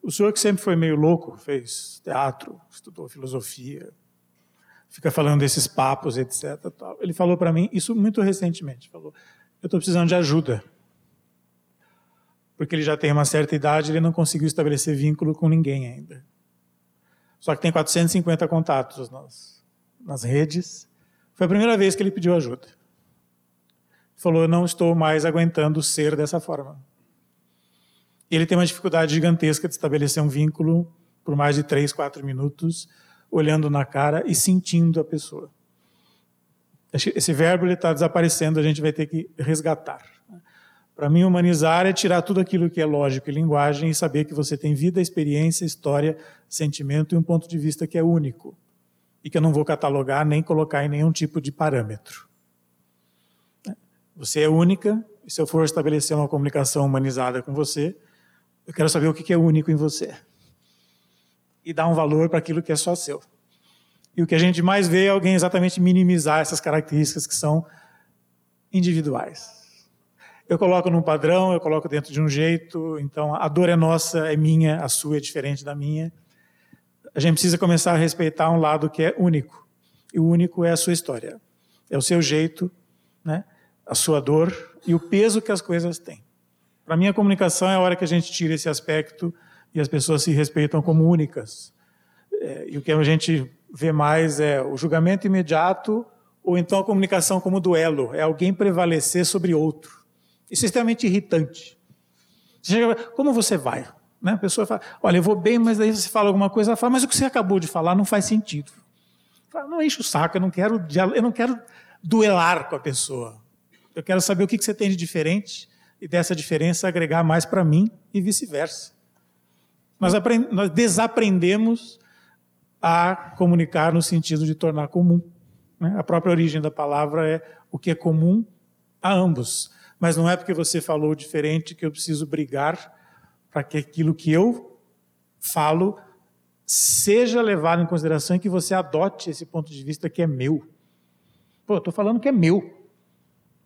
o senhor que sempre foi meio louco, fez teatro, estudou filosofia, fica falando desses papos, etc. Tal. Ele falou para mim isso muito recentemente. Falou: eu estou precisando de ajuda porque ele já tem uma certa idade, ele não conseguiu estabelecer vínculo com ninguém ainda. Só que tem 450 contatos nas, nas redes. Foi a primeira vez que ele pediu ajuda. Falou: Eu não estou mais aguentando ser dessa forma. Ele tem uma dificuldade gigantesca de estabelecer um vínculo por mais de três, quatro minutos, olhando na cara e sentindo a pessoa. Esse verbo está desaparecendo, a gente vai ter que resgatar. Para mim, humanizar é tirar tudo aquilo que é lógico e linguagem e saber que você tem vida, experiência, história, sentimento e um ponto de vista que é único e que eu não vou catalogar nem colocar em nenhum tipo de parâmetro. Você é única e se eu for estabelecer uma comunicação humanizada com você, eu quero saber o que é único em você e dar um valor para aquilo que é só seu. E o que a gente mais vê é alguém exatamente minimizar essas características que são individuais eu coloco num padrão, eu coloco dentro de um jeito, então a dor é nossa, é minha, a sua é diferente da minha. A gente precisa começar a respeitar um lado que é único. E o único é a sua história. É o seu jeito, né? A sua dor e o peso que as coisas têm. Para mim, a comunicação é a hora que a gente tira esse aspecto e as pessoas se respeitam como únicas. É, e o que a gente vê mais é o julgamento imediato ou então a comunicação como duelo, é alguém prevalecer sobre outro. Isso é extremamente irritante. Você chega, como você vai? Né? A pessoa fala, olha, eu vou bem, mas daí você fala alguma coisa, ela fala, mas o que você acabou de falar não faz sentido. Fala, não enche o saco, eu não quero, eu não quero duelar com a pessoa. Eu quero saber o que você tem de diferente e dessa diferença agregar mais para mim e vice-versa. Nós, nós desaprendemos a comunicar no sentido de tornar comum. Né? A própria origem da palavra é o que é comum a ambos mas não é porque você falou diferente que eu preciso brigar para que aquilo que eu falo seja levado em consideração e que você adote esse ponto de vista que é meu. Pô, estou falando que é meu.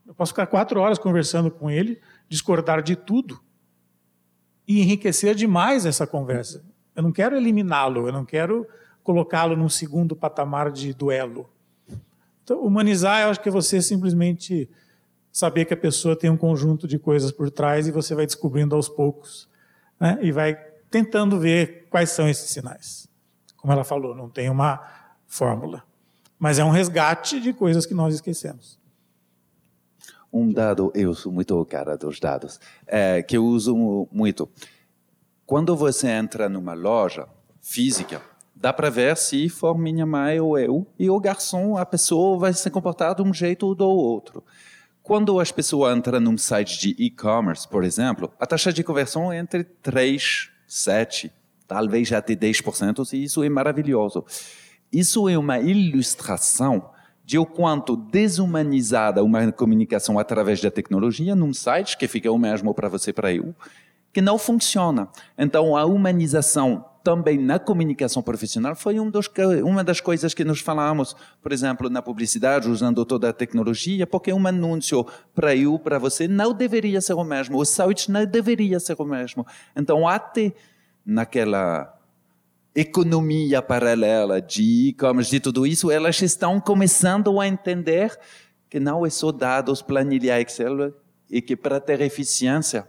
Eu posso ficar quatro horas conversando com ele, discordar de tudo e enriquecer demais essa conversa. Eu não quero eliminá-lo, eu não quero colocá-lo num segundo patamar de duelo. Então, humanizar, eu acho que é você simplesmente saber que a pessoa tem um conjunto de coisas por trás e você vai descobrindo aos poucos né? e vai tentando ver quais são esses sinais. Como ela falou, não tem uma fórmula, mas é um resgate de coisas que nós esquecemos. Um dado, eu sou muito cara dos dados, é, que eu uso muito. Quando você entra numa loja física, dá para ver se for minha mãe ou eu, e o garçom, a pessoa vai se comportar de um jeito ou do outro. Quando as pessoas entram num site de e-commerce, por exemplo, a taxa de conversão é entre 3, 7, talvez até 10%, e isso é maravilhoso. Isso é uma ilustração de o quanto desumanizada uma comunicação através da tecnologia num site que fica o mesmo para você para eu, que não funciona. Então, a humanização também na comunicação profissional foi um dos, uma das coisas que nós falamos, por exemplo, na publicidade, usando toda a tecnologia, porque um anúncio para eu, para você, não deveria ser o mesmo, o site não deveria ser o mesmo. Então, até naquela economia paralela de e-commerce, de tudo isso, elas estão começando a entender que não é só dados, planilha Excel, e que para ter eficiência,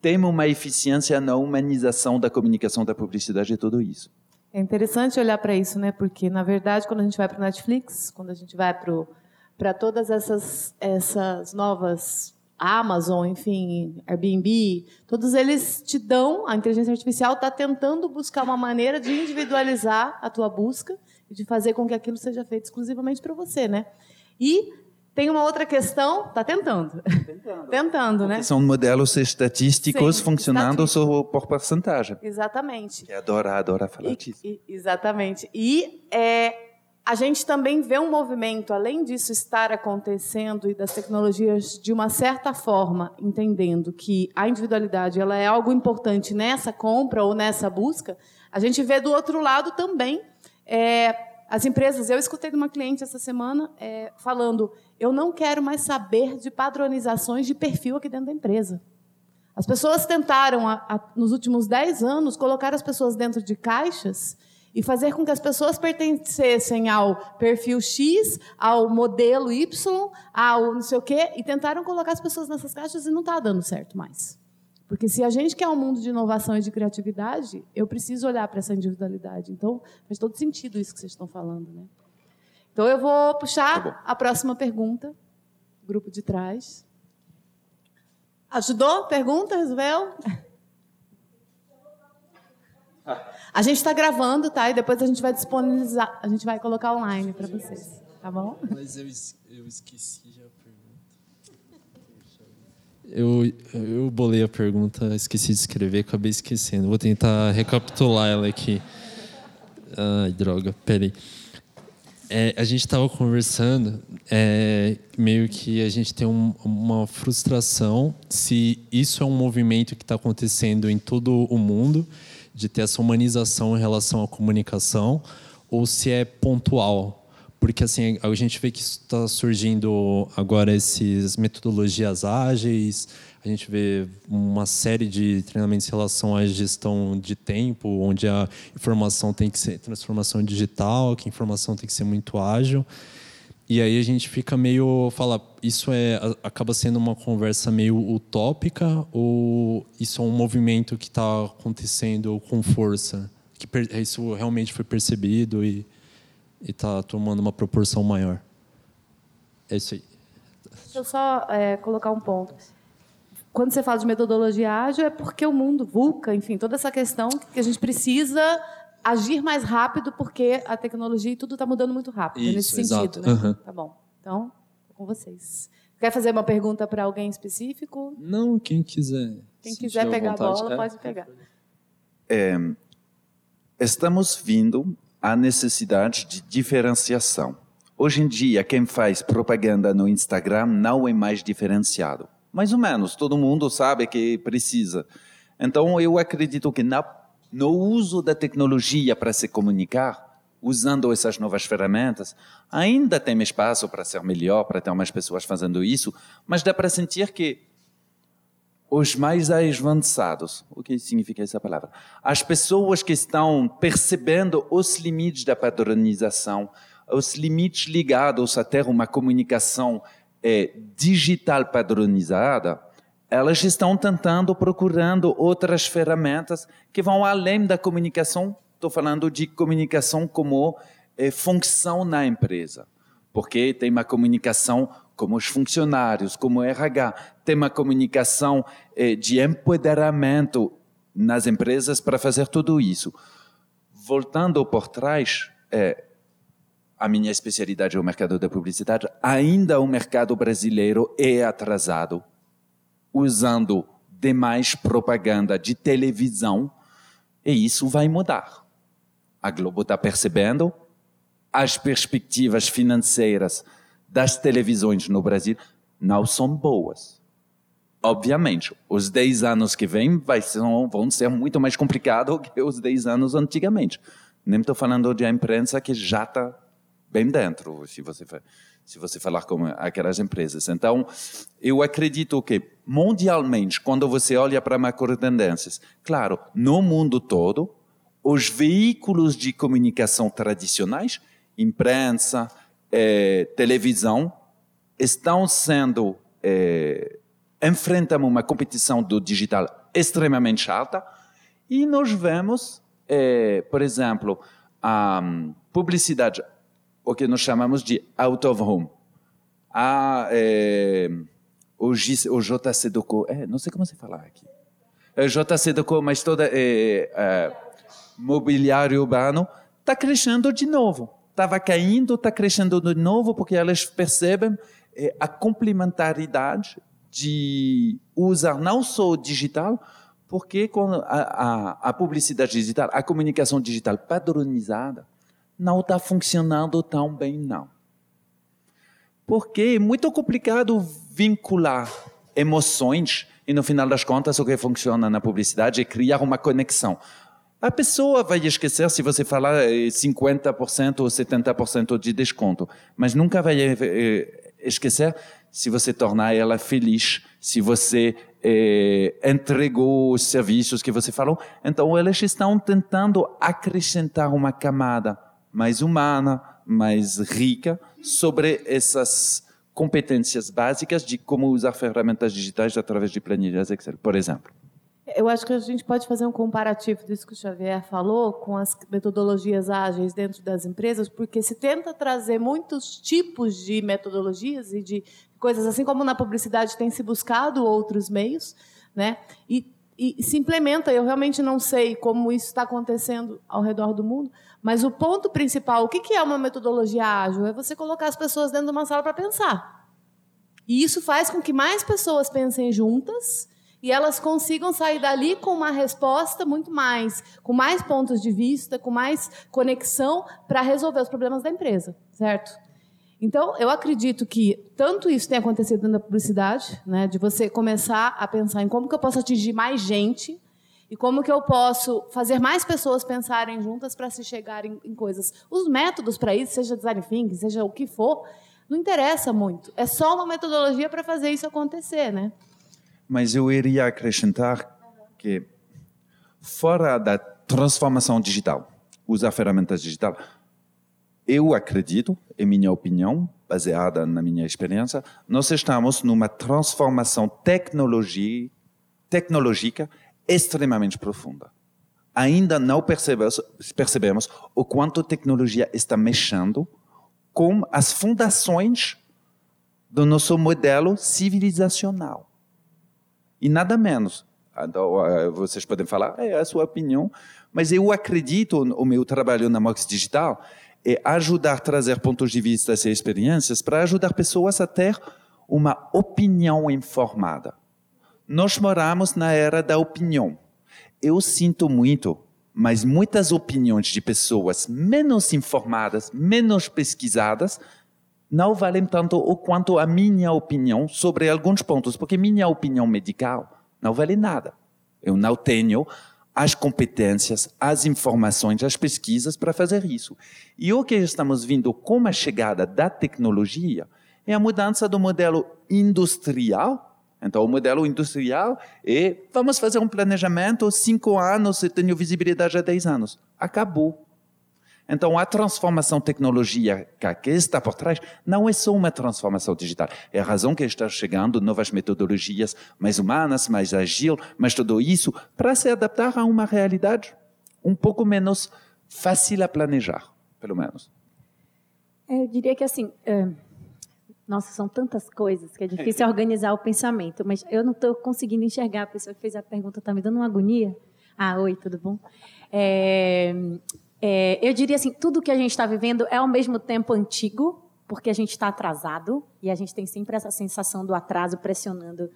tem uma eficiência na humanização da comunicação da publicidade e tudo isso. É interessante olhar para isso, né? Porque na verdade, quando a gente vai para o Netflix, quando a gente vai para todas essas essas novas Amazon, enfim, Airbnb, todos eles te dão, a inteligência artificial está tentando buscar uma maneira de individualizar a tua busca e de fazer com que aquilo seja feito exclusivamente para você, né? E tem uma outra questão, está tentando. Tentando. tentando, né? São modelos estatísticos Sim, funcionando estatístico. por porcentagem. Exatamente. Que adora, adora falar e, disso. E, exatamente. E é, a gente também vê um movimento, além disso estar acontecendo e das tecnologias, de uma certa forma, entendendo que a individualidade ela é algo importante nessa compra ou nessa busca, a gente vê do outro lado também é, As empresas, eu escutei de uma cliente essa semana é, falando: eu não quero mais saber de padronizações de perfil aqui dentro da empresa. As pessoas tentaram, a, a, nos últimos 10 anos, colocar as pessoas dentro de caixas e fazer com que as pessoas pertencessem ao perfil X, ao modelo Y, ao não sei o quê, e tentaram colocar as pessoas nessas caixas e não está dando certo mais. Porque se a gente quer um mundo de inovação e de criatividade, eu preciso olhar para essa individualidade. Então, faz todo sentido isso que vocês estão falando. Né? Então, eu vou puxar tá a próxima pergunta, grupo de trás. Ajudou? Pergunta, resolveu? A gente está gravando, tá? E depois a gente vai disponibilizar, a gente vai colocar online para vocês, tá bom? Mas eu, eu esqueci já a pergunta. Eu, eu bolei a pergunta, esqueci de escrever, acabei esquecendo. Vou tentar recapitular ela aqui. Ai, droga, peraí. É, a gente estava conversando, é, meio que a gente tem um, uma frustração se isso é um movimento que está acontecendo em todo o mundo de ter essa humanização em relação à comunicação ou se é pontual. Porque assim, a gente vê que está surgindo agora essas metodologias ágeis, a gente vê uma série de treinamentos em relação à gestão de tempo, onde a informação tem que ser transformação digital, que a informação tem que ser muito ágil. E aí a gente fica meio fala, isso é acaba sendo uma conversa meio utópica ou isso é um movimento que está acontecendo com força, que isso realmente foi percebido e está tomando uma proporção maior. É isso aí. Deixa eu só é, colocar um ponto. Quando você fala de metodologia ágil, é porque o mundo, VUCA, enfim, toda essa questão que a gente precisa agir mais rápido porque a tecnologia e tudo está mudando muito rápido Isso, nesse sentido. Né? Uhum. Tá bom. Então, com vocês. Quer fazer uma pergunta para alguém específico? Não, quem quiser. Quem quiser pegar a bola, é. pode pegar. É, estamos vindo à necessidade de diferenciação. Hoje em dia, quem faz propaganda no Instagram não é mais diferenciado. Mais ou menos, todo mundo sabe que precisa. Então, eu acredito que na no uso da tecnologia para se comunicar, usando essas novas ferramentas, ainda tem espaço para ser melhor, para ter mais pessoas fazendo isso, mas dá para sentir que os mais avançados, o que significa essa palavra? As pessoas que estão percebendo os limites da padronização, os limites ligados a ter uma comunicação é, digital padronizada, elas estão tentando, procurando outras ferramentas que vão além da comunicação. Estou falando de comunicação como é, função na empresa, porque tem uma comunicação como os funcionários, como RH, tem uma comunicação é, de empoderamento nas empresas para fazer tudo isso. Voltando por trás, é, a minha especialidade é o mercado da publicidade, ainda o mercado brasileiro é atrasado usando demais propaganda de televisão, e isso vai mudar. A Globo está percebendo as perspectivas financeiras das televisões no Brasil não são boas. Obviamente, os 10 anos que vêm vão ser muito mais complicados que os 10 anos antigamente. Nem estou falando de a imprensa que já está bem dentro, se você se você falar com aquelas empresas. Então, eu acredito que mundialmente, quando você olha para macro tendências, claro, no mundo todo, os veículos de comunicação tradicionais, imprensa, eh, televisão, estão sendo eh, enfrentam uma competição do digital extremamente alta e nós vemos, eh, por exemplo, a publicidade o que nós chamamos de out of home. A, é, o, G, o JC do Co, é, não sei como se fala aqui. É, JC Co, mas toda é, é, mobiliário urbano está crescendo de novo. Estava caindo, está crescendo de novo, porque elas percebem é, a complementaridade de usar não só o digital, porque com a, a, a publicidade digital, a comunicação digital padronizada, não está funcionando tão bem, não. Porque é muito complicado vincular emoções e, no final das contas, o que funciona na publicidade é criar uma conexão. A pessoa vai esquecer se você falar 50% ou 70% de desconto, mas nunca vai eh, esquecer se você tornar ela feliz, se você eh, entregou os serviços que você falou. Então, eles estão tentando acrescentar uma camada mais humana, mais rica sobre essas competências básicas de como usar ferramentas digitais através de planilhas Excel, por exemplo. Eu acho que a gente pode fazer um comparativo disso que o Xavier falou com as metodologias ágeis dentro das empresas, porque se tenta trazer muitos tipos de metodologias e de coisas assim como na publicidade tem se buscado outros meios, né? E, e se implementa. Eu realmente não sei como isso está acontecendo ao redor do mundo, mas o ponto principal, o que é uma metodologia ágil? É você colocar as pessoas dentro de uma sala para pensar. E isso faz com que mais pessoas pensem juntas e elas consigam sair dali com uma resposta muito mais, com mais pontos de vista, com mais conexão para resolver os problemas da empresa, certo? Então, eu acredito que tanto isso tem acontecido da publicidade, né, de você começar a pensar em como que eu posso atingir mais gente e como que eu posso fazer mais pessoas pensarem juntas para se chegarem em coisas. Os métodos para isso, seja design thinking, seja o que for, não interessa muito. É só uma metodologia para fazer isso acontecer, né? Mas eu iria acrescentar que, fora da transformação digital, usar ferramentas digitais, eu acredito, em minha opinião, baseada na minha experiência, nós estamos numa transformação tecnologia, tecnológica extremamente profunda. Ainda não percebemos, percebemos o quanto a tecnologia está mexendo com as fundações do nosso modelo civilizacional. E nada menos. Então, eh, vocês podem falar, é a sua opinião, mas eu acredito, o meu trabalho na Mox Digital é ajudar a trazer pontos de vista e experiências para ajudar pessoas a ter uma opinião informada. Nós moramos na era da opinião. Eu sinto muito, mas muitas opiniões de pessoas menos informadas, menos pesquisadas, não valem tanto o quanto a minha opinião sobre alguns pontos, porque minha opinião medical não vale nada. Eu não tenho as competências, as informações, as pesquisas para fazer isso. E o que estamos vendo com a chegada da tecnologia é a mudança do modelo industrial. Então, o modelo industrial é vamos fazer um planejamento, cinco anos, eu tenho visibilidade há dez anos. Acabou. Então, a transformação tecnológica que está por trás não é só uma transformação digital. É a razão que está chegando novas metodologias mais humanas, mais ágil, mas tudo isso para se adaptar a uma realidade um pouco menos fácil a planejar, pelo menos. Eu diria que assim, é... nossa, são tantas coisas que é difícil organizar o pensamento, mas eu não estou conseguindo enxergar. A pessoa que fez a pergunta está me dando uma agonia. Ah, oi, tudo bom? É, é, eu diria assim, tudo que a gente está vivendo é ao mesmo tempo antigo, porque a gente está atrasado e a gente tem sempre essa sensação do atraso pressionando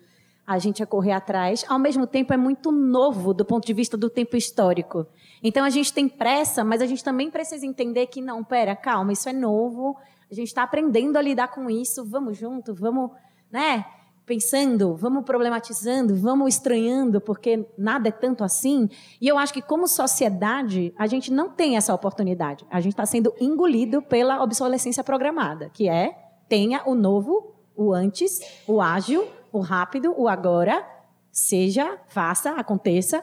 a gente a correr atrás. Ao mesmo tempo é muito novo do ponto de vista do tempo histórico. Então a gente tem pressa, mas a gente também precisa entender que não, pera, calma, isso é novo. A gente está aprendendo a lidar com isso. Vamos junto, vamos, né? pensando, vamos problematizando, vamos estranhando, porque nada é tanto assim. E eu acho que, como sociedade, a gente não tem essa oportunidade. A gente está sendo engolido pela obsolescência programada, que é tenha o novo, o antes, o ágil, o rápido, o agora, seja, faça, aconteça.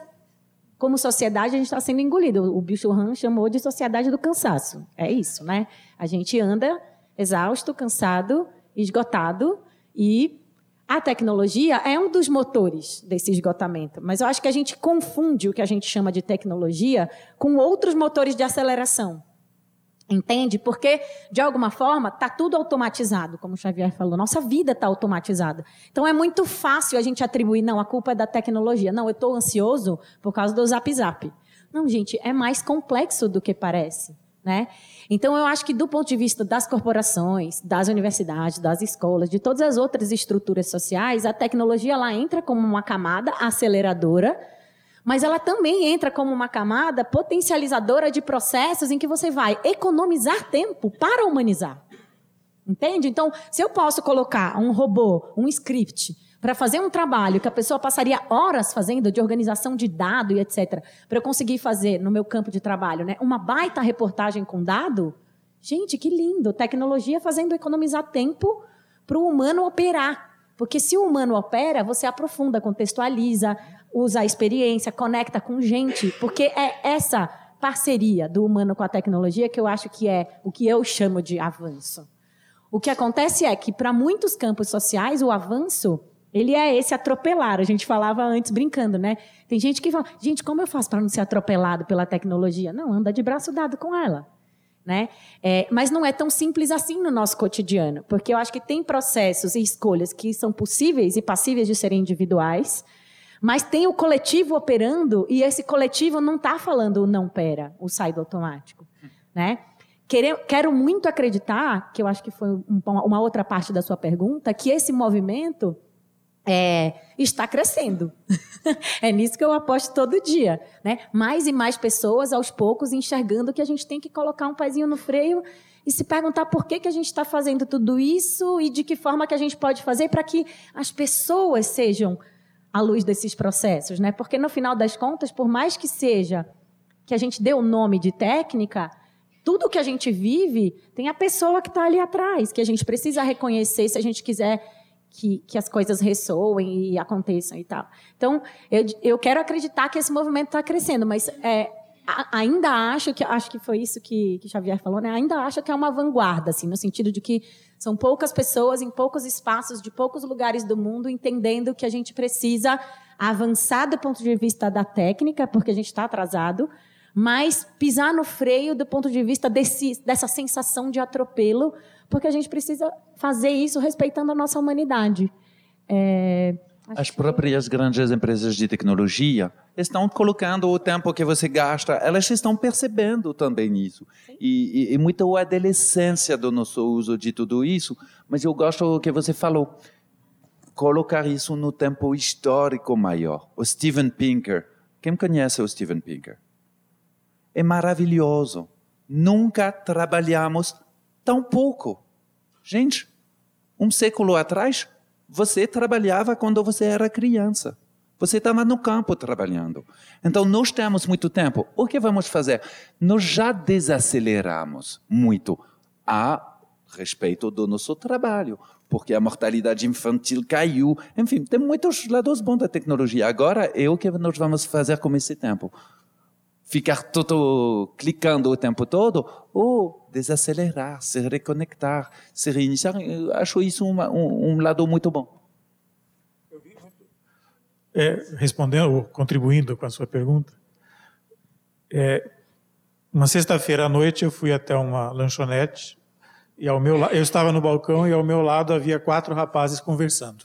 Como sociedade, a gente está sendo engolido. O Bicho Han chamou de sociedade do cansaço. É isso, né? A gente anda exausto, cansado, esgotado e a tecnologia é um dos motores desse esgotamento, mas eu acho que a gente confunde o que a gente chama de tecnologia com outros motores de aceleração. Entende? Porque, de alguma forma, está tudo automatizado, como o Xavier falou. Nossa vida está automatizada. Então, é muito fácil a gente atribuir, não, a culpa é da tecnologia. Não, eu estou ansioso por causa do Zap Zap. Não, gente, é mais complexo do que parece. Né? Então, eu acho que, do ponto de vista das corporações, das universidades, das escolas, de todas as outras estruturas sociais, a tecnologia ela entra como uma camada aceleradora, mas ela também entra como uma camada potencializadora de processos em que você vai economizar tempo para humanizar. Entende? Então, se eu posso colocar um robô, um script, para fazer um trabalho que a pessoa passaria horas fazendo de organização de dado e etc, para eu conseguir fazer no meu campo de trabalho, né, uma baita reportagem com dado, gente, que lindo, tecnologia fazendo economizar tempo para o humano operar. Porque se o humano opera, você aprofunda, contextualiza, usa a experiência, conecta com gente, porque é essa parceria do humano com a tecnologia que eu acho que é o que eu chamo de avanço. O que acontece é que para muitos campos sociais o avanço ele é esse atropelar. A gente falava antes brincando, né? Tem gente que fala, gente, como eu faço para não ser atropelado pela tecnologia? Não, anda de braço dado com ela. Né? É, mas não é tão simples assim no nosso cotidiano, porque eu acho que tem processos e escolhas que são possíveis e passíveis de serem individuais, mas tem o coletivo operando e esse coletivo não está falando o não pera, o sai do automático. Né? quero muito acreditar, que eu acho que foi uma outra parte da sua pergunta, que esse movimento é, está crescendo. é nisso que eu aposto todo dia. Né? Mais e mais pessoas, aos poucos, enxergando que a gente tem que colocar um pezinho no freio e se perguntar por que, que a gente está fazendo tudo isso e de que forma que a gente pode fazer para que as pessoas sejam à luz desses processos. Né? Porque, no final das contas, por mais que seja que a gente dê o nome de técnica, tudo que a gente vive tem a pessoa que está ali atrás, que a gente precisa reconhecer se a gente quiser que, que as coisas ressoem e aconteçam e tal. Então, eu, eu quero acreditar que esse movimento está crescendo, mas é, a, ainda acho que acho que foi isso que, que Xavier falou, né? Ainda acho que é uma vanguarda, assim, no sentido de que são poucas pessoas em poucos espaços de poucos lugares do mundo entendendo que a gente precisa avançar do ponto de vista da técnica, porque a gente está atrasado, mas pisar no freio do ponto de vista desse, dessa sensação de atropelo, porque a gente precisa fazer isso respeitando a nossa humanidade. É, As próprias que... grandes empresas de tecnologia estão colocando o tempo que você gasta, elas estão percebendo também isso. E, e, e muita adolescência do nosso uso de tudo isso, mas eu gosto do que você falou, colocar isso no tempo histórico maior. O Steven Pinker, quem conhece o Steven Pinker? É maravilhoso. Nunca trabalhamos tão pouco. Gente, um século atrás, você trabalhava quando você era criança. Você estava no campo trabalhando. Então, nós temos muito tempo. O que vamos fazer? Nós já desaceleramos muito a respeito do nosso trabalho, porque a mortalidade infantil caiu. Enfim, tem muitos lados bons da tecnologia. Agora é o que nós vamos fazer com esse tempo ficar todo clicando o tempo todo, ou desacelerar, se reconectar, se reiniciar. Eu acho isso uma, um, um, lado muito bom. É, respondendo, contribuindo com a sua pergunta, é, uma sexta-feira à noite eu fui até uma lanchonete e ao meu eu estava no balcão e ao meu lado havia quatro rapazes conversando.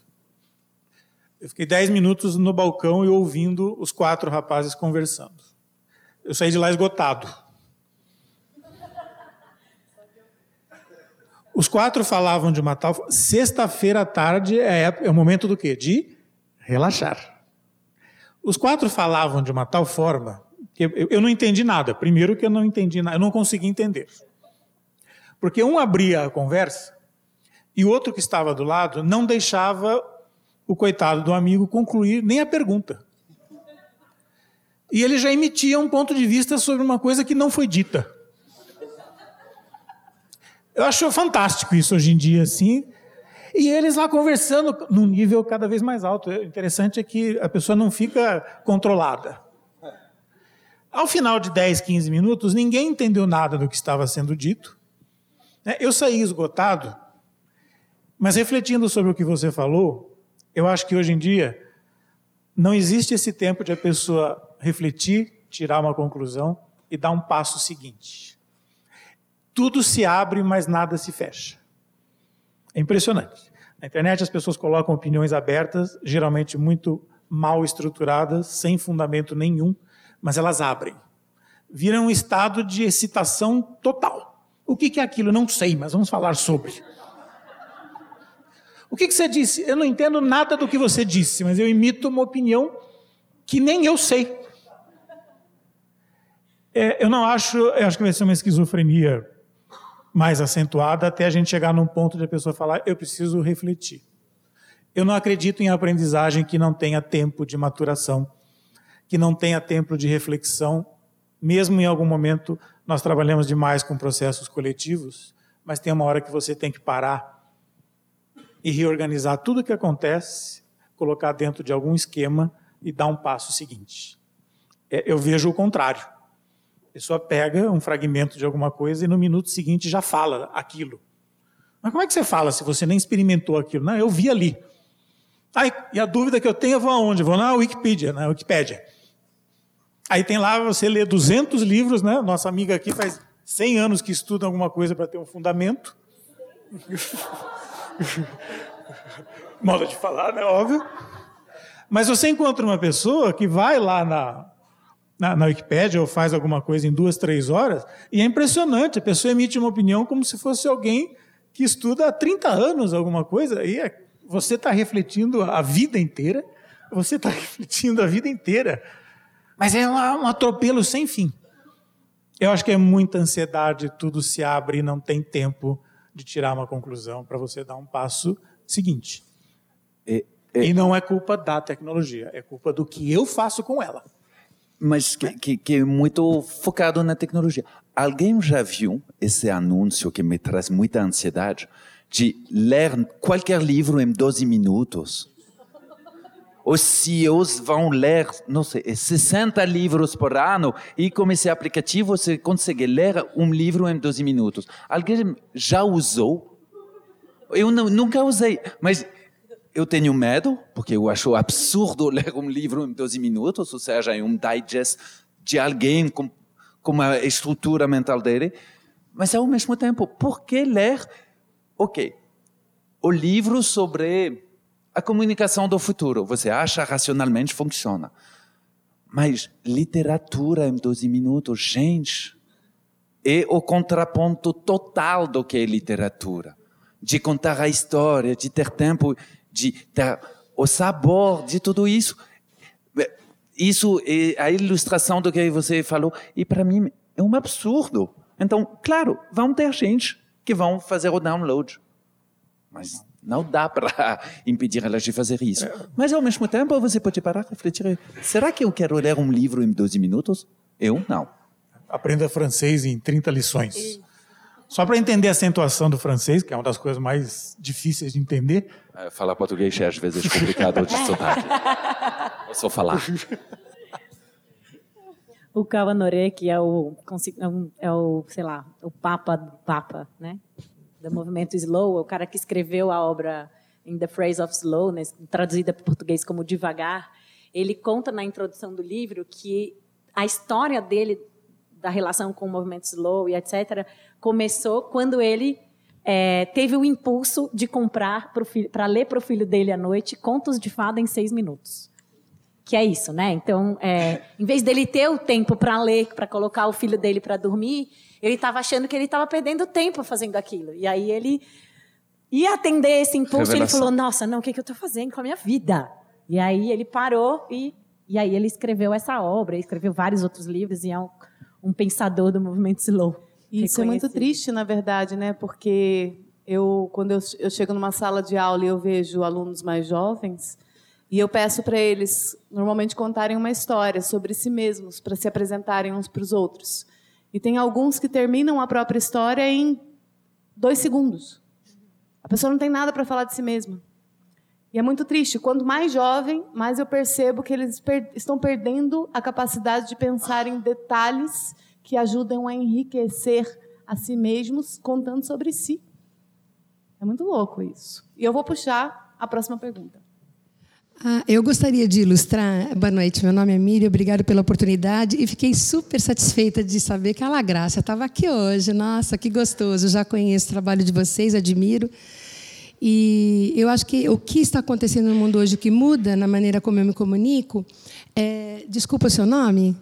Eu fiquei dez minutos no balcão e ouvindo os quatro rapazes conversando. Eu saí de lá esgotado. Os quatro falavam de uma tal. Sexta-feira à tarde é, é o momento do quê? De relaxar. Os quatro falavam de uma tal forma que eu, eu não entendi nada. Primeiro que eu não entendi nada, eu não consegui entender. Porque um abria a conversa e o outro que estava do lado não deixava o coitado do amigo concluir nem a pergunta. E ele já emitia um ponto de vista sobre uma coisa que não foi dita. Eu acho fantástico isso hoje em dia, assim. E eles lá conversando num nível cada vez mais alto. O interessante é que a pessoa não fica controlada. Ao final de 10, 15 minutos, ninguém entendeu nada do que estava sendo dito. Né? Eu saí esgotado, mas refletindo sobre o que você falou, eu acho que hoje em dia não existe esse tempo de a pessoa refletir, tirar uma conclusão e dar um passo seguinte. Tudo se abre, mas nada se fecha. É impressionante. Na internet as pessoas colocam opiniões abertas, geralmente muito mal estruturadas, sem fundamento nenhum, mas elas abrem. Viram um estado de excitação total. O que é aquilo? Não sei, mas vamos falar sobre. O que, você disse? Eu não entendo nada do que você disse, mas eu imito uma opinião que nem eu sei. É, eu não acho, eu acho que vai ser uma esquizofrenia mais acentuada até a gente chegar num ponto de a pessoa falar, eu preciso refletir. Eu não acredito em aprendizagem que não tenha tempo de maturação, que não tenha tempo de reflexão, mesmo em algum momento nós trabalhamos demais com processos coletivos, mas tem uma hora que você tem que parar e reorganizar tudo o que acontece, colocar dentro de algum esquema e dar um passo seguinte. É, eu vejo o contrário. A pessoa pega um fragmento de alguma coisa e no minuto seguinte já fala aquilo. Mas como é que você fala se você nem experimentou aquilo? Não, eu vi ali. Ai, e a dúvida que eu tenho, eu vou aonde? Vou na Wikipedia, na Wikipédia. Aí tem lá, você lê 200 livros, né? Nossa amiga aqui faz 100 anos que estuda alguma coisa para ter um fundamento. Moda de falar, né? Óbvio. Mas você encontra uma pessoa que vai lá na, na, na Wikipédia ou faz alguma coisa em duas, três horas, e é impressionante. A pessoa emite uma opinião como se fosse alguém que estuda há 30 anos alguma coisa, e é, você está refletindo a vida inteira, você está refletindo a vida inteira. Mas é um, atropelo sem fim. Eu acho que é muita ansiedade, tudo se abre e não tem tempo de tirar uma conclusão para você dar um passo seguinte. E, e, e, não é culpa da tecnologia, é culpa do que eu faço com ela. Mas que, que, que é muito focado na tecnologia. Alguém já viu esse anúncio que me traz muita ansiedade de ler qualquer livro em 12 minutos? Os CEOs vão ler, não sei, 60 livros por ano e com esse aplicativo você consegue ler um livro em 12 minutos. Alguém já usou? Eu não, nunca usei, mas eu tenho medo, porque eu acho absurdo ler um livro em 12 minutos, ou seja, em um digest de alguém com com a estrutura mental dele, mas ao mesmo tempo, por que ler, ok, o livro sobre a comunicação do futuro? Você acha racionalmente funciona. Mas literatura em 12 minutos, gente, é o contraponto total do que é literatura. De contar a história, de ter tempo, de ter o sabor de tudo isso isso é a ilustração do que você falou. E para mim é um absurdo. Então, claro, vão ter gente que vão fazer o download. Mas não dá para impedir elas de fazer isso. Mas, ao mesmo tempo, você pode parar e refletir: será que eu quero ler um livro em 12 minutos? Eu não. Aprenda francês em 30 lições. Só para entender a acentuação do francês, que é uma das coisas mais difíceis de entender. É, falar português é às vezes complicado de sotaque. Eu só falar. O Kawanore, que é o, é, é o, sei lá, o papa do papa, né? Do movimento slow, o cara que escreveu a obra In the Phrase of Slowness, traduzida para português como devagar, ele conta na introdução do livro que a história dele da relação com o movimento slow e etc começou quando ele é, teve o impulso de comprar para ler para o filho dele à noite contos de fada em seis minutos. Que é isso, né? Então, é, em vez dele ter o tempo para ler, para colocar o filho dele para dormir, ele estava achando que ele estava perdendo tempo fazendo aquilo. E aí ele ia atender esse impulso Revelação. ele falou: Nossa, não, o que, que eu estou fazendo com a minha vida? E aí ele parou e, e aí ele escreveu essa obra, escreveu vários outros livros e é um, um pensador do movimento slow. Isso é muito triste, na verdade, né? Porque eu, quando eu, eu chego numa sala de aula e eu vejo alunos mais jovens, e eu peço para eles, normalmente, contarem uma história sobre si mesmos, para se apresentarem uns para os outros. E tem alguns que terminam a própria história em dois segundos. A pessoa não tem nada para falar de si mesma. E é muito triste. Quanto mais jovem, mais eu percebo que eles per estão perdendo a capacidade de pensar em detalhes que ajudam a enriquecer a si mesmos contando sobre si. É muito louco isso. E eu vou puxar a próxima pergunta. Ah, eu gostaria de ilustrar. Boa noite, meu nome é Miriam, obrigada pela oportunidade e fiquei super satisfeita de saber que a La Graça estava aqui hoje. Nossa, que gostoso! Já conheço o trabalho de vocês, admiro. E eu acho que o que está acontecendo no mundo hoje, que muda na maneira como eu me comunico, é. Desculpa o seu nome?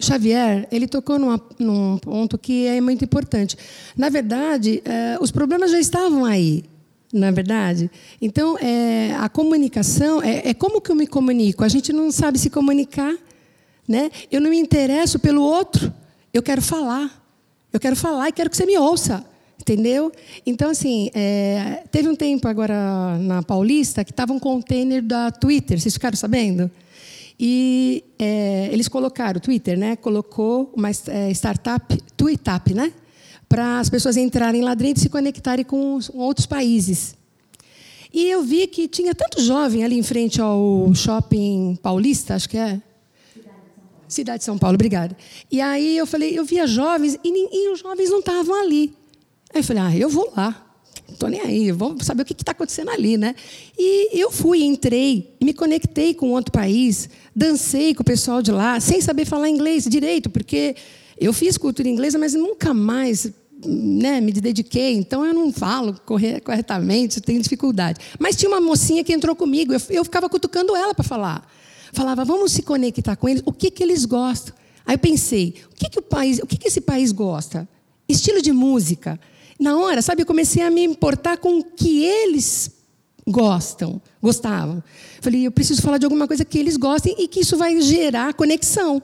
Xavier, ele tocou numa, num ponto que é muito importante. Na verdade, é, os problemas já estavam aí, na verdade. Então, é, a comunicação é, é, como que eu me comunico. A gente não sabe se comunicar, né? Eu não me interesso pelo outro. Eu quero falar. Eu quero falar e quero que você me ouça. Entendeu? Então, assim, é, teve um tempo agora na Paulista que estava um container da Twitter, vocês ficaram sabendo? E é, eles colocaram, o Twitter, né? Colocou uma é, startup, TweetUp, né? Para as pessoas entrarem lá dentro e se conectarem com, com outros países. E eu vi que tinha tanto jovem ali em frente ao shopping paulista, acho que é. Cidade de São Paulo, obrigada. E aí eu falei, eu via jovens e, e os jovens não estavam ali. Aí eu falei, ah, eu vou lá. Não estou nem aí, vamos saber o que está acontecendo ali, né? E eu fui, entrei, me conectei com outro país, dancei com o pessoal de lá, sem saber falar inglês direito, porque eu fiz cultura inglesa, mas nunca mais né, me dediquei, então eu não falo corretamente, tenho dificuldade. Mas tinha uma mocinha que entrou comigo, eu, eu ficava cutucando ela para falar. Falava, vamos se conectar com eles, o que, que eles gostam. Aí eu pensei, o que, que o país, o que, que esse país gosta? Estilo de música. Na hora, sabe, eu comecei a me importar com o que eles gostam, gostavam. Falei, eu preciso falar de alguma coisa que eles gostem e que isso vai gerar conexão.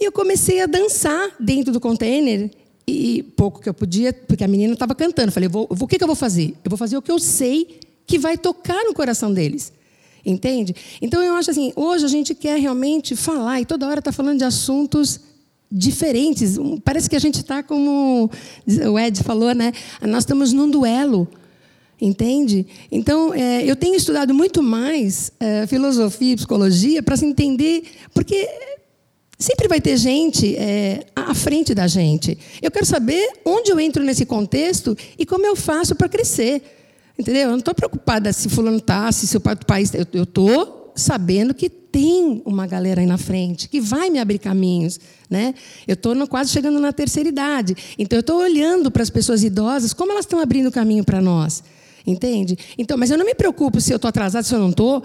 E eu comecei a dançar dentro do container e pouco que eu podia, porque a menina estava cantando. Falei, vou, o que, que eu vou fazer? Eu vou fazer o que eu sei que vai tocar no coração deles. Entende? Então eu acho assim, hoje a gente quer realmente falar e toda hora está falando de assuntos diferentes. Parece que a gente está como o Ed falou, né? Nós estamos num duelo. Entende? Então, é, eu tenho estudado muito mais é, filosofia e psicologia para se entender, porque Sempre vai ter gente é, à frente da gente. Eu quero saber onde eu entro nesse contexto e como eu faço para crescer. Entendeu? Eu não estou preocupada se fulano está, se seu país. Eu estou sabendo que tem uma galera aí na frente que vai me abrir caminhos. Né? Eu estou quase chegando na terceira idade. Então, eu estou olhando para as pessoas idosas, como elas estão abrindo caminho para nós. Entende? Então, mas eu não me preocupo se eu estou atrasado, se eu não estou,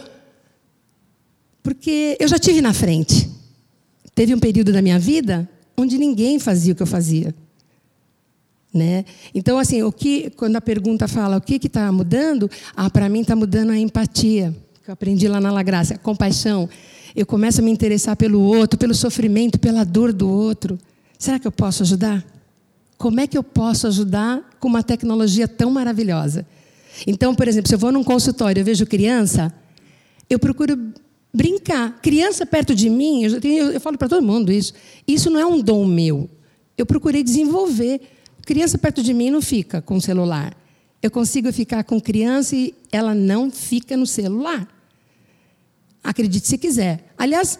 porque eu já tive na frente. Teve um período da minha vida onde ninguém fazia o que eu fazia. Né? Então, assim, o que, quando a pergunta fala o que está mudando, ah, para mim está mudando a empatia, que eu aprendi lá na La Graça, a compaixão. Eu começo a me interessar pelo outro, pelo sofrimento, pela dor do outro. Será que eu posso ajudar? Como é que eu posso ajudar com uma tecnologia tão maravilhosa? Então, por exemplo, se eu vou num consultório e vejo criança, eu procuro brincar. Criança perto de mim, eu, tenho, eu falo para todo mundo isso. Isso não é um dom meu. Eu procurei desenvolver. Criança perto de mim não fica com celular. Eu consigo ficar com criança e ela não fica no celular. Acredite se quiser. Aliás,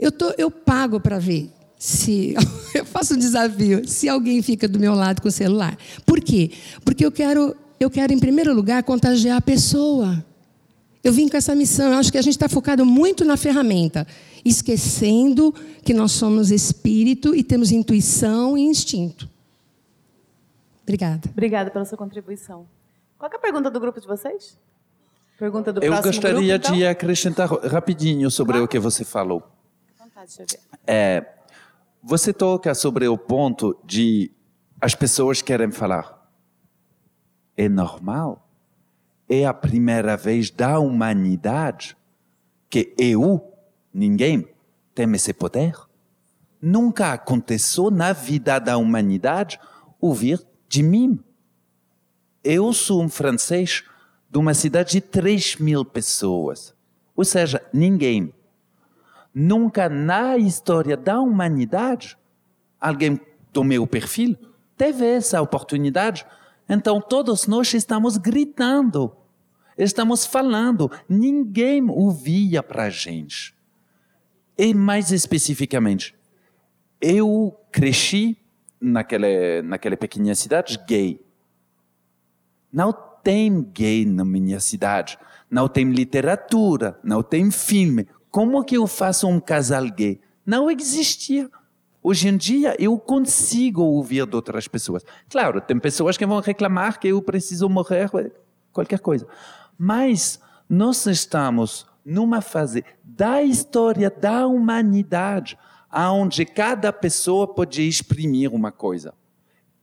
eu, tô, eu pago para ver se eu faço um desafio, se alguém fica do meu lado com o celular. Por quê? Porque eu quero, eu quero em primeiro lugar contagiar a pessoa. Eu vim com essa missão. Eu acho que a gente está focado muito na ferramenta, esquecendo que nós somos espírito e temos intuição e instinto. Obrigada. Obrigada pela sua contribuição. Qual é a pergunta do grupo de vocês? Pergunta do Eu próximo gostaria grupo, então? de acrescentar rapidinho sobre o que você falou. Vontade, Xavier. É, você toca sobre o ponto de as pessoas querem falar. É normal é a primeira vez da humanidade que eu, ninguém, tem esse poder. Nunca aconteceu na vida da humanidade ouvir de mim. Eu sou um francês de uma cidade de 3 mil pessoas. Ou seja, ninguém. Nunca na história da humanidade alguém do meu perfil teve essa oportunidade então todos nós estamos gritando, estamos falando, ninguém ouvia para a gente. E mais especificamente, eu cresci naquela, naquela pequena cidade gay. Não tem gay na minha cidade, não tem literatura, não tem filme. Como que eu faço um casal gay? Não existia. Hoje em dia eu consigo ouvir de outras pessoas. Claro, tem pessoas que vão reclamar que eu preciso morrer, qualquer coisa. Mas nós estamos numa fase da história da humanidade, onde cada pessoa pode exprimir uma coisa.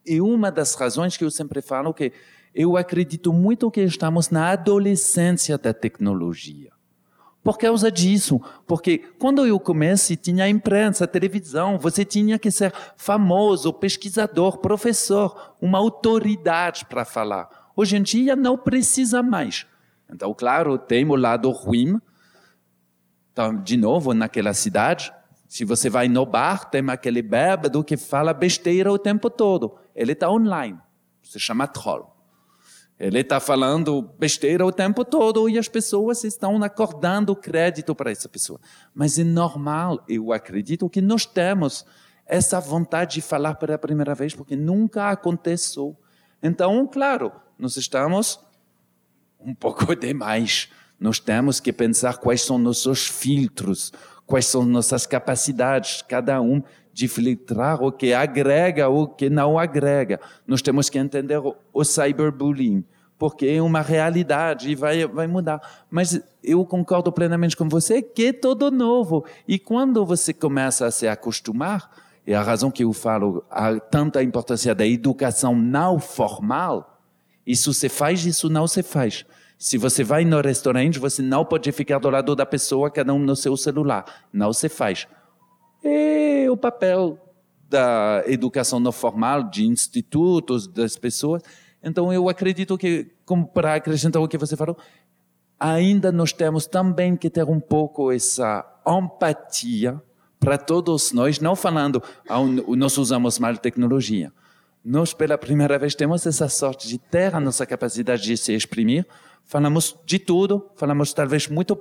E uma das razões que eu sempre falo que eu acredito muito que estamos na adolescência da tecnologia. por causa disso. Porque quando eu comecei, tinha imprensa, televisão, você tinha que ser famoso, pesquisador, professor, uma autoridade para falar. Hoje em dia não precisa mais. Então, claro, tem o lado ruim. Então, de novo, naquela cidade, se você vai no bar, tem aquele bêbado que fala besteira o tempo todo. Ele está online. Se chama troll. Ele está falando besteira o tempo todo e as pessoas estão acordando crédito para essa pessoa. Mas é normal, eu acredito que nós temos essa vontade de falar pela primeira vez, porque nunca aconteceu. Então, claro, nós estamos um pouco demais. Nós temos que pensar quais são nossos filtros, quais são nossas capacidades, cada um de filtrar o que agrega ou o que não agrega. Nós temos que entender o, cyberbullying, porque é uma realidade e vai, vai mudar. Mas eu concordo plenamente com você que é todo novo. E quando você começa a se acostumar, é a razão que eu falo, há tanta importância da educação não formal, isso se faz, isso não se faz. Se você vai no restaurante, você não pode ficar do lado da pessoa, cada um no seu celular. Não se faz é o papel da educação não formal, de institutos, das pessoas. Então, eu acredito que, como para acrescentar o que você falou, ainda nós temos também que ter um pouco essa empatia para todos nós, não falando, ah, nós usamos mal tecnologia. Nós, pela primeira vez, temos essa sorte de ter a nossa capacidade de se exprimir. Falamos de tudo, falamos talvez muito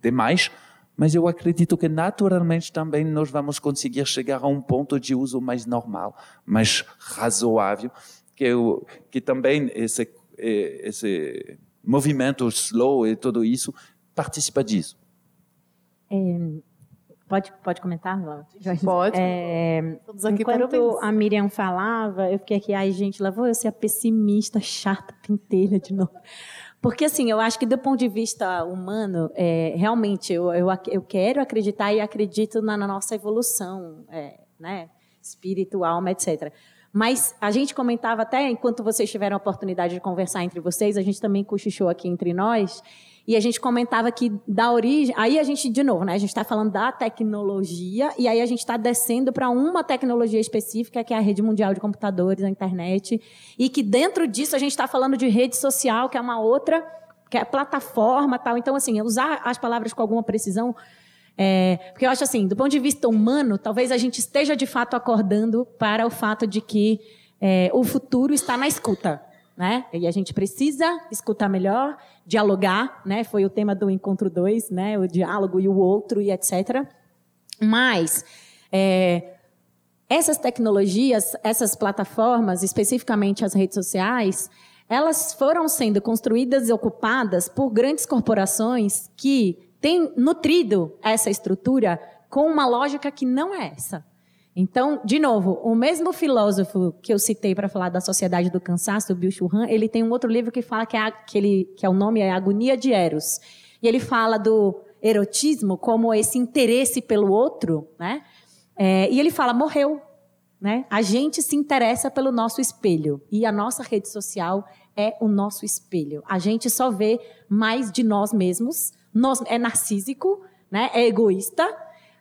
demais, mas eu acredito que naturalmente também nós vamos conseguir chegar a um ponto de uso mais normal, mais razoável, que, eu, que também esse, esse movimento slow e tudo isso participa disso. É, pode, pode comentar, Pode. É, enquanto a Miriam falava, eu fiquei aqui, ai gente, lá vou eu ser a pessimista, chata, pentelha de novo. Porque, assim, eu acho que do ponto de vista humano, é, realmente, eu, eu, eu, quero acreditar e acredito na, na nossa evolução, é, né? Espírito, alma, etc. Mas a gente comentava até, enquanto vocês tiveram a oportunidade de conversar entre vocês, a gente também cochichou aqui entre nós, e a gente comentava que da origem. Aí a gente, de novo, né? A gente está falando da tecnologia, e aí a gente está descendo para uma tecnologia específica, que é a rede mundial de computadores, a internet. E que dentro disso a gente está falando de rede social, que é uma outra, que é plataforma tal. Então, assim, usar as palavras com alguma precisão. É, porque eu acho assim, do ponto de vista humano, talvez a gente esteja de fato acordando para o fato de que é, o futuro está na escuta. Né? E a gente precisa escutar melhor, dialogar, né? Foi o tema do encontro 2, né? O diálogo e o outro e etc. Mas é, essas tecnologias, essas plataformas, especificamente as redes sociais, elas foram sendo construídas e ocupadas por grandes corporações que têm nutrido essa estrutura com uma lógica que não é essa. Então, de novo, o mesmo filósofo que eu citei para falar da sociedade do cansaço, o Bill Churran, ele tem um outro livro que fala que, é, que, ele, que é o nome é Agonia de Eros. E ele fala do erotismo como esse interesse pelo outro, né? É, e ele fala, morreu. Né? A gente se interessa pelo nosso espelho. E a nossa rede social é o nosso espelho. A gente só vê mais de nós mesmos. Nós, é narcísico, né? é egoísta.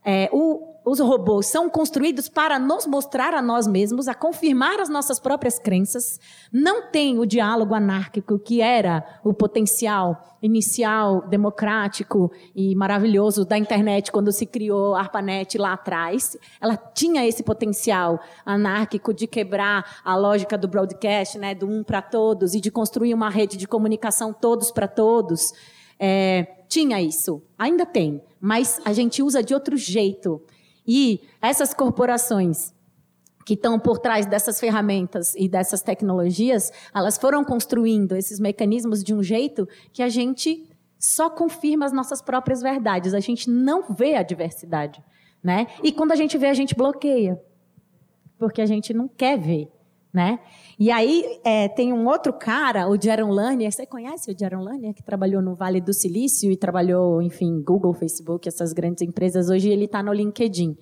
É, o, os robôs são construídos para nos mostrar a nós mesmos, a confirmar as nossas próprias crenças. Não tem o diálogo anárquico que era o potencial inicial, democrático e maravilhoso da internet quando se criou a ARPANET lá atrás. Ela tinha esse potencial anárquico de quebrar a lógica do broadcast, né, do um para todos e de construir uma rede de comunicação todos para todos. É, tinha isso, ainda tem, mas a gente usa de outro jeito. E essas corporações que estão por trás dessas ferramentas e dessas tecnologias, elas foram construindo esses mecanismos de um jeito que a gente só confirma as nossas próprias verdades. A gente não vê a diversidade, né? E quando a gente vê, a gente bloqueia, porque a gente não quer ver, né? E aí é, tem um outro cara, o Jaron Lanier. Você conhece o Jaron Lanier, que trabalhou no Vale do Silício e trabalhou, enfim, Google, Facebook, essas grandes empresas. Hoje ele está no LinkedIn.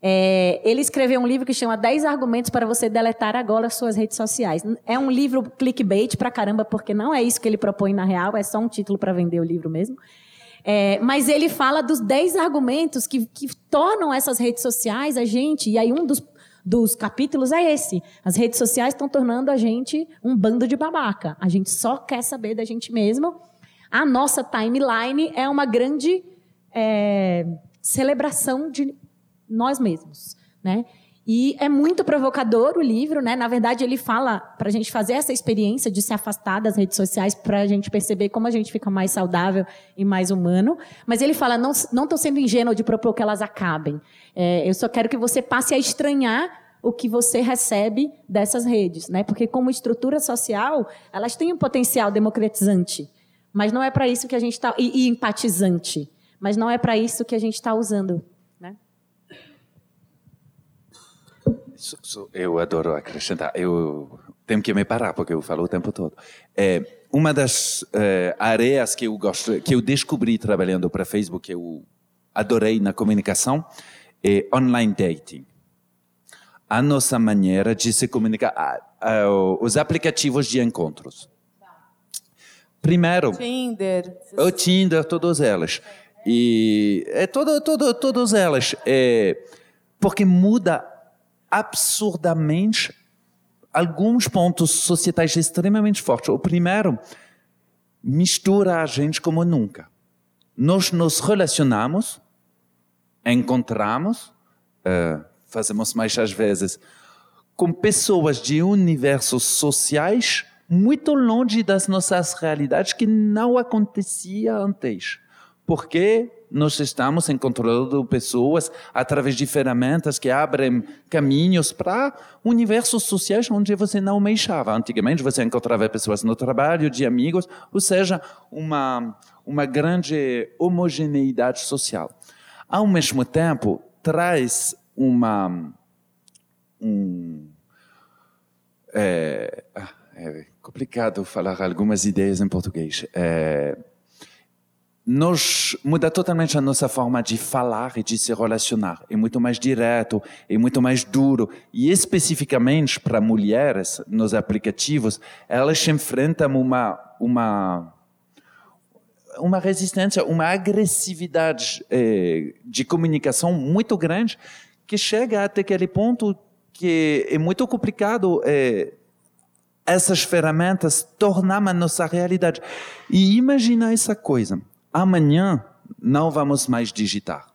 É, ele escreveu um livro que chama 10 argumentos para você deletar agora suas redes sociais. É um livro clickbait pra caramba, porque não é isso que ele propõe na real, é só um título para vender o livro mesmo. É, mas ele fala dos 10 argumentos que, que tornam essas redes sociais a gente, e aí um dos, dos capítulos é esse. As redes sociais estão tornando a gente um bando de babaca. A gente só quer saber da gente mesmo. A nossa timeline é uma grande é, celebração de nós mesmos, né? E é muito provocador o livro, né? Na verdade, ele fala para a gente fazer essa experiência de se afastar das redes sociais para a gente perceber como a gente fica mais saudável e mais humano. Mas ele fala: não estou sendo ingênuo de propor que elas acabem. É, eu só quero que você passe a estranhar o que você recebe dessas redes, né? Porque como estrutura social, elas têm um potencial democratizante, mas não é para isso que a gente está e, e empatizante, mas não é para isso que a gente está usando Eu adoro acrescentar. Eu tenho que me parar porque eu falo o tempo todo. É, uma das é, areas que eu gosto, que eu descobri trabalhando para Facebook, que eu adorei na comunicação, é online dating. A nossa maneira de se comunicar, os aplicativos de encontros. Primeiro, Tinder, o Tinder, todas elas. E é todo, todo, todas elas, é, porque muda absurdamente alguns pontos societais extremamente fortes. O primeiro, mistura a gente como nunca. Nós nos relacionamos, encontramos, uh, fazemos mais às vezes, com pessoas de universos sociais muito longe das nossas realidades que não acontecia antes. Porque nós estamos encontrando pessoas através de ferramentas que abrem caminhos para universos sociais onde você não mexava. Antigamente você encontrava pessoas no trabalho, de amigos, ou seja, uma, uma grande homogeneidade social. Ao mesmo tempo, traz uma. Um, é, ah, é complicado falar algumas ideias em português. É, nos muda totalmente a nossa forma de falar e de se relacionar. É muito mais direto, é muito mais duro. E especificamente para mulheres, nos aplicativos, elas enfrentam uma, uma, uma resistência, uma agressividade eh, de comunicação muito grande que chega até aquele ponto que é muito complicado eh, essas ferramentas tornar a nossa realidade. E imagina essa coisa amanhã não vamos mais digitar.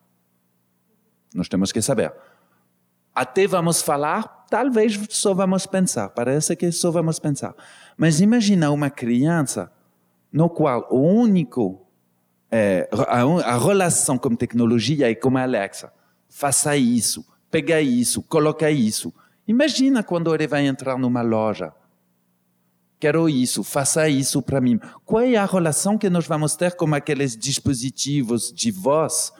Nós temos que saber. Até vamos falar, talvez só vamos pensar. Parece que só vamos pensar. Mas imagina uma criança no qual o único é, a, a, relação com tecnologia é como a Alexa. Faça isso, pega isso, coloca isso. Imagina quando ele vai entrar numa loja quero isso, faça isso para mim. Qual é a relação que nós vamos ter com aqueles dispositivos de voz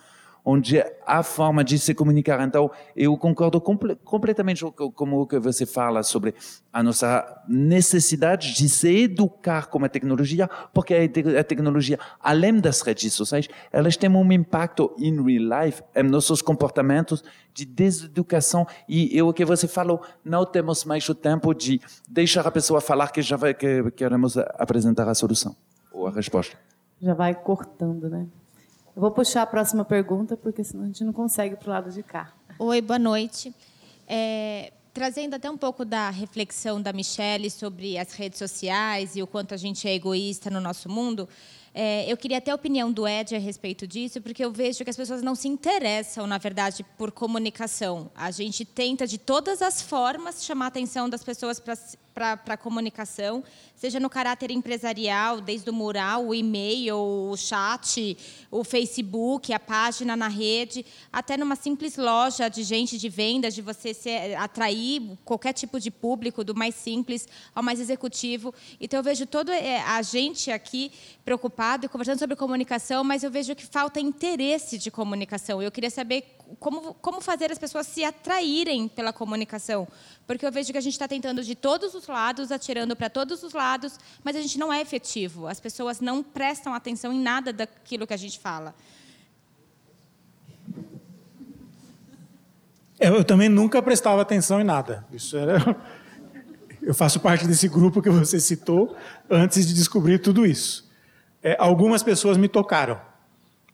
onde há forma de se comunicar. Então, eu concordo comple completamente com o que você fala sobre a nossa necessidade de se educar com a tecnologia, porque a, te a tecnologia, além das redes sociais, elas têm um impacto in real life, em nossos comportamentos de deseducação. E é o que você falou, não temos mais o tempo de deixar a pessoa falar que já vai, que queremos apresentar a solução ou a resposta. Já vai cortando, né? Eu vou puxar a próxima pergunta, porque senão a gente não consegue para o lado de cá. Oi, boa noite. É, trazendo até um pouco da reflexão da Michelle sobre as redes sociais e o quanto a gente é egoísta no nosso mundo, é, eu queria ter a opinião do Ed a respeito disso, porque eu vejo que as pessoas não se interessam, na verdade, por comunicação. A gente tenta, de todas as formas, chamar a atenção das pessoas para a comunicação, seja no caráter empresarial, desde o mural, o e-mail, o chat, o Facebook, a página na rede, até numa simples loja de gente de vendas, de você atrair qualquer tipo de público, do mais simples ao mais executivo. Então, eu vejo toda é, a gente aqui preocupado e conversando sobre comunicação, mas eu vejo que falta interesse de comunicação. Eu queria saber como, como fazer as pessoas se atraírem pela comunicação. Porque eu vejo que a gente está tentando de todos os lados, atirando para todos os lados, mas a gente não é efetivo. As pessoas não prestam atenção em nada daquilo que a gente fala. Eu também nunca prestava atenção em nada. Isso era. Eu faço parte desse grupo que você citou antes de descobrir tudo isso. É, algumas pessoas me tocaram.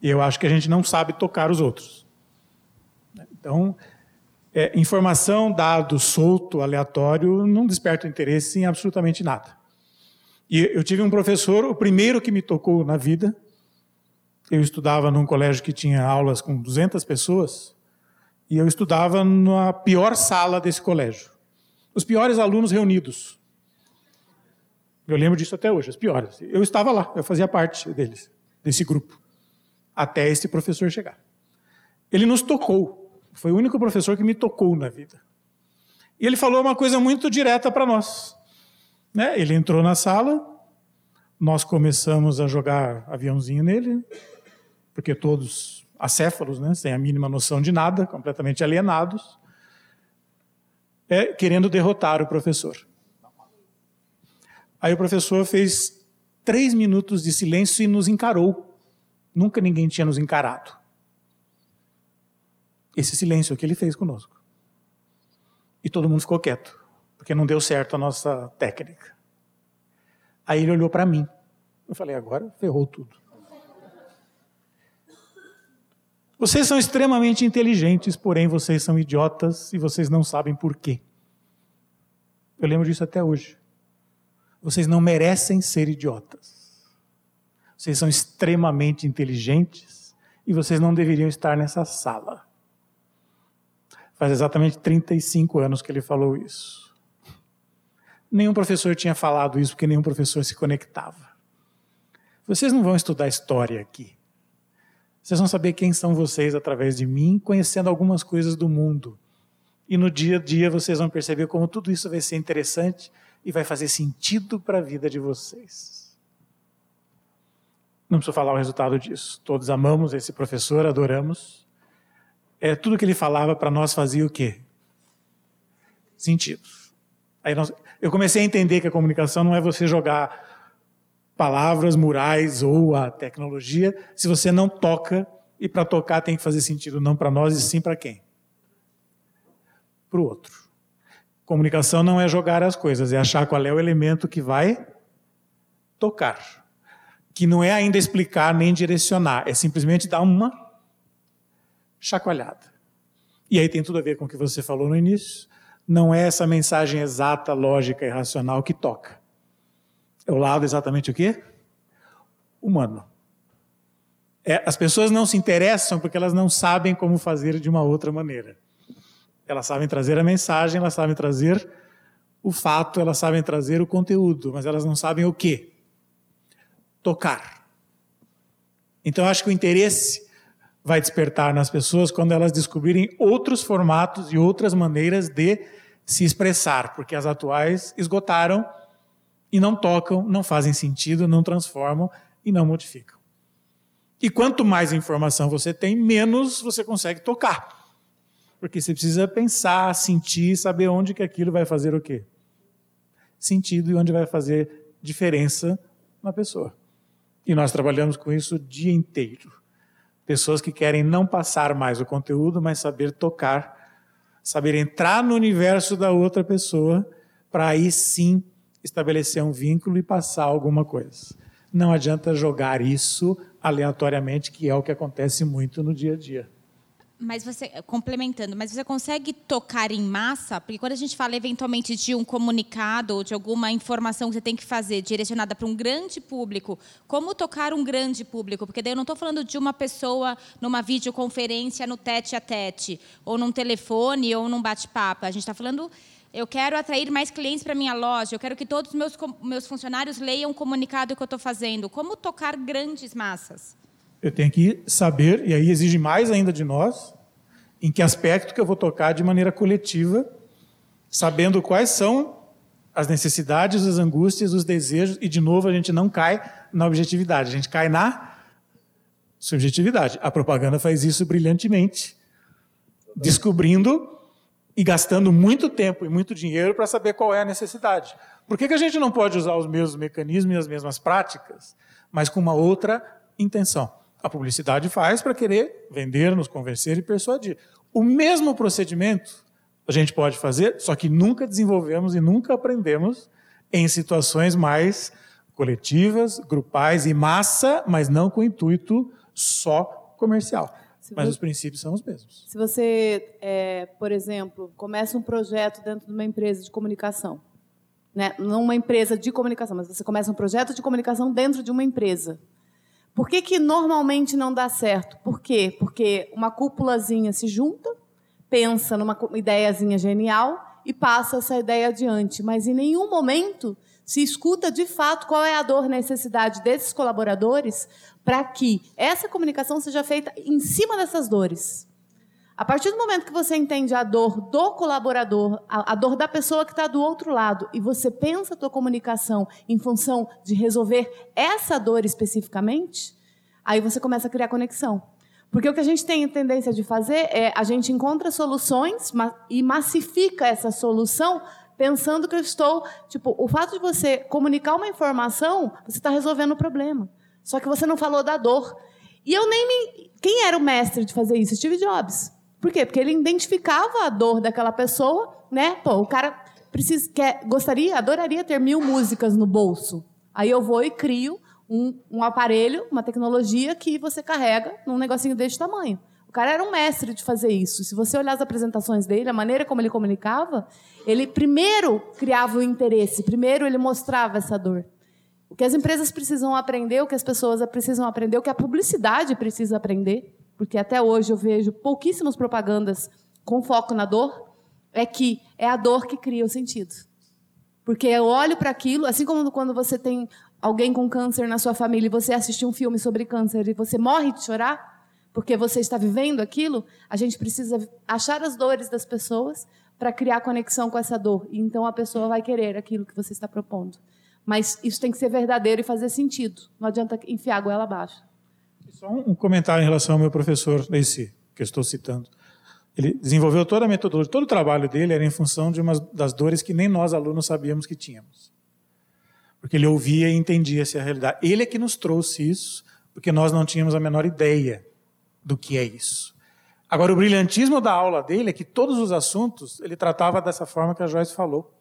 E eu acho que a gente não sabe tocar os outros. Então, é, informação, dado solto, aleatório, não desperta interesse em absolutamente nada. E eu tive um professor, o primeiro que me tocou na vida. Eu estudava num colégio que tinha aulas com 200 pessoas, e eu estudava na pior sala desse colégio. Os piores alunos reunidos. Eu lembro disso até hoje, os piores. Eu estava lá, eu fazia parte deles, desse grupo, até esse professor chegar. Ele nos tocou. Foi o único professor que me tocou na vida. E ele falou uma coisa muito direta para nós. Né? Ele entrou na sala, nós começamos a jogar aviãozinho nele, porque todos acéfalos, né? sem a mínima noção de nada, completamente alienados, é, querendo derrotar o professor. Aí o professor fez três minutos de silêncio e nos encarou. Nunca ninguém tinha nos encarado. Esse silêncio que ele fez conosco. E todo mundo ficou quieto porque não deu certo a nossa técnica. Aí ele olhou para mim. Eu falei, agora ferrou tudo. Vocês são extremamente inteligentes, porém vocês são idiotas e vocês não sabem por quê. Eu lembro disso até hoje. Vocês não merecem ser idiotas. Vocês são extremamente inteligentes e vocês não deveriam estar nessa sala. Faz exatamente 35 anos que ele falou isso. Nenhum professor tinha falado isso, porque nenhum professor se conectava. Vocês não vão estudar história aqui. Vocês vão saber quem são vocês através de mim, conhecendo algumas coisas do mundo. E no dia a dia vocês vão perceber como tudo isso vai ser interessante e vai fazer sentido para a vida de vocês. Não preciso falar o resultado disso. Todos amamos esse professor, adoramos. É, tudo que ele falava para nós fazia o quê? Sentido. Aí nós, eu comecei a entender que a comunicação não é você jogar palavras, murais ou a tecnologia, se você não toca, e para tocar tem que fazer sentido não para nós e sim para quem? Para o outro. Comunicação não é jogar as coisas, é achar qual é o elemento que vai tocar. Que não é ainda explicar nem direcionar, é simplesmente dar uma chacoalhada. E aí tem tudo a ver com o que você falou no início não é essa mensagem exata, lógica e racional que toca. É o lado exatamente o quê? Humano. É, as pessoas não se interessam porque elas não sabem como fazer de uma outra maneira. Elas sabem trazer a mensagem, elas sabem trazer o fato, elas sabem trazer o conteúdo, mas elas não sabem o quê? Tocar. Então, acho que o interesse vai despertar nas pessoas quando elas descobrirem outros formatos e outras maneiras de se expressar, porque as atuais esgotaram e não tocam, não fazem sentido, não transformam e não modificam. E quanto mais informação você tem, menos você consegue tocar. Porque você precisa pensar, sentir, saber onde que aquilo vai fazer o quê? Sentido e onde vai fazer diferença na pessoa. E nós trabalhamos com isso o dia inteiro. Pessoas que querem não passar mais o conteúdo, mas saber tocar, saber entrar no universo da outra pessoa, para aí sim estabelecer um vínculo e passar alguma coisa. Não adianta jogar isso aleatoriamente, que é o que acontece muito no dia a dia. Mas você, complementando, mas você consegue tocar em massa? Porque quando a gente fala eventualmente de um comunicado ou de alguma informação que você tem que fazer direcionada para um grande público, como tocar um grande público? Porque daí eu não estou falando de uma pessoa numa videoconferência no tete a tete, ou num telefone, ou num bate-papo. A gente está falando eu quero atrair mais clientes para minha loja, eu quero que todos os meus, meus funcionários leiam o comunicado que eu estou fazendo. Como tocar grandes massas? Eu tenho que saber, e aí exige mais ainda de nós, em que aspecto que eu vou tocar de maneira coletiva, sabendo quais são as necessidades, as angústias, os desejos, e de novo a gente não cai na objetividade, a gente cai na subjetividade. A propaganda faz isso brilhantemente, descobrindo e gastando muito tempo e muito dinheiro para saber qual é a necessidade. Por que, que a gente não pode usar os mesmos mecanismos e as mesmas práticas, mas com uma outra intenção? A publicidade faz para querer vender, nos convencer e persuadir. O mesmo procedimento a gente pode fazer, só que nunca desenvolvemos e nunca aprendemos em situações mais coletivas, grupais e massa, mas não com o intuito só comercial. Se Mas você- os princípios são os mesmos. Se você, é, por exemplo, começa um projeto dentro de uma empresa de comunicação, né? não uma empresa de comunicação, mas você começa um projeto de comunicação dentro de uma empresa. Por que, que normalmente não dá certo? Por quê? Porque uma cúpulazinha se junta, pensa numa ideiazinha genial e passa essa ideia adiante, mas em nenhum momento se escuta de fato qual é a dor, necessidade desses colaboradores para que essa comunicação seja feita em cima dessas dores. A partir do momento que você entende a dor do colaborador, a, a dor da pessoa que está do outro lado, e você pensa a tua comunicação em função de resolver essa dor especificamente, aí você começa a criar conexão. Porque o que a gente tem tendência de fazer é a gente encontra soluções e massifica essa solução pensando que eu estou, tipo, o fato de você comunicar uma informação, você está resolvendo o problema. Só que você não falou da dor. E eu nem me. Quem era o mestre de fazer isso? Steve Jobs. Por quê? Porque ele identificava a dor daquela pessoa, né? Pô, o cara precisa, quer, gostaria, adoraria ter mil músicas no bolso. Aí eu vou e crio um, um aparelho, uma tecnologia que você carrega num negocinho desse tamanho. O cara era um mestre de fazer isso. Se você olhar as apresentações dele, a maneira como ele comunicava, ele primeiro criava o interesse, primeiro ele mostrava essa dor. O que as empresas precisam aprender, o que as pessoas precisam aprender, o que a publicidade precisa aprender, porque até hoje eu vejo pouquíssimas propagandas com foco na dor, é que é a dor que cria o sentido. Porque eu olho para aquilo, assim como quando você tem alguém com câncer na sua família e você assiste um filme sobre câncer e você morre de chorar, porque você está vivendo aquilo, a gente precisa achar as dores das pessoas para criar conexão com essa dor. E então a pessoa vai querer aquilo que você está propondo. Mas isso tem que ser verdadeiro e fazer sentido. Não adianta enfiar a goela abaixo. Só um comentário em relação ao meu professor, esse que eu estou citando. Ele desenvolveu toda a metodologia, todo o trabalho dele era em função de uma das dores que nem nós alunos sabíamos que tínhamos. Porque ele ouvia e entendia essa realidade. Ele é que nos trouxe isso, porque nós não tínhamos a menor ideia do que é isso. Agora, o brilhantismo da aula dele é que todos os assuntos ele tratava dessa forma que a Joyce falou.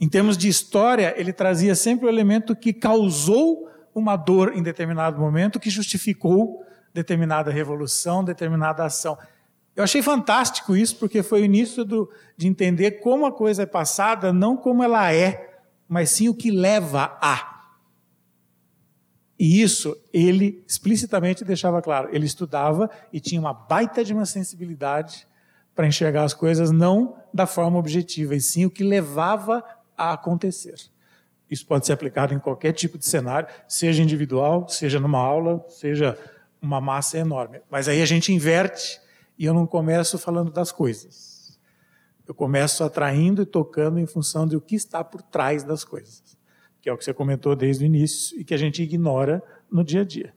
Em termos de história, ele trazia sempre o elemento que causou uma dor em determinado momento, que justificou determinada revolução, determinada ação. Eu achei fantástico isso, porque foi o início do, de entender como a coisa é passada, não como ela é, mas sim o que leva a. E isso ele explicitamente deixava claro. Ele estudava e tinha uma baita de uma sensibilidade para enxergar as coisas não da forma objetiva, e sim o que levava a acontecer. Isso pode ser aplicado em qualquer tipo de cenário, seja individual, seja numa aula, seja uma massa enorme. Mas aí a gente inverte e eu não começo falando das coisas. Eu começo atraindo e tocando em função do que está por trás das coisas, que é o que você comentou desde o início e que a gente ignora no dia a dia.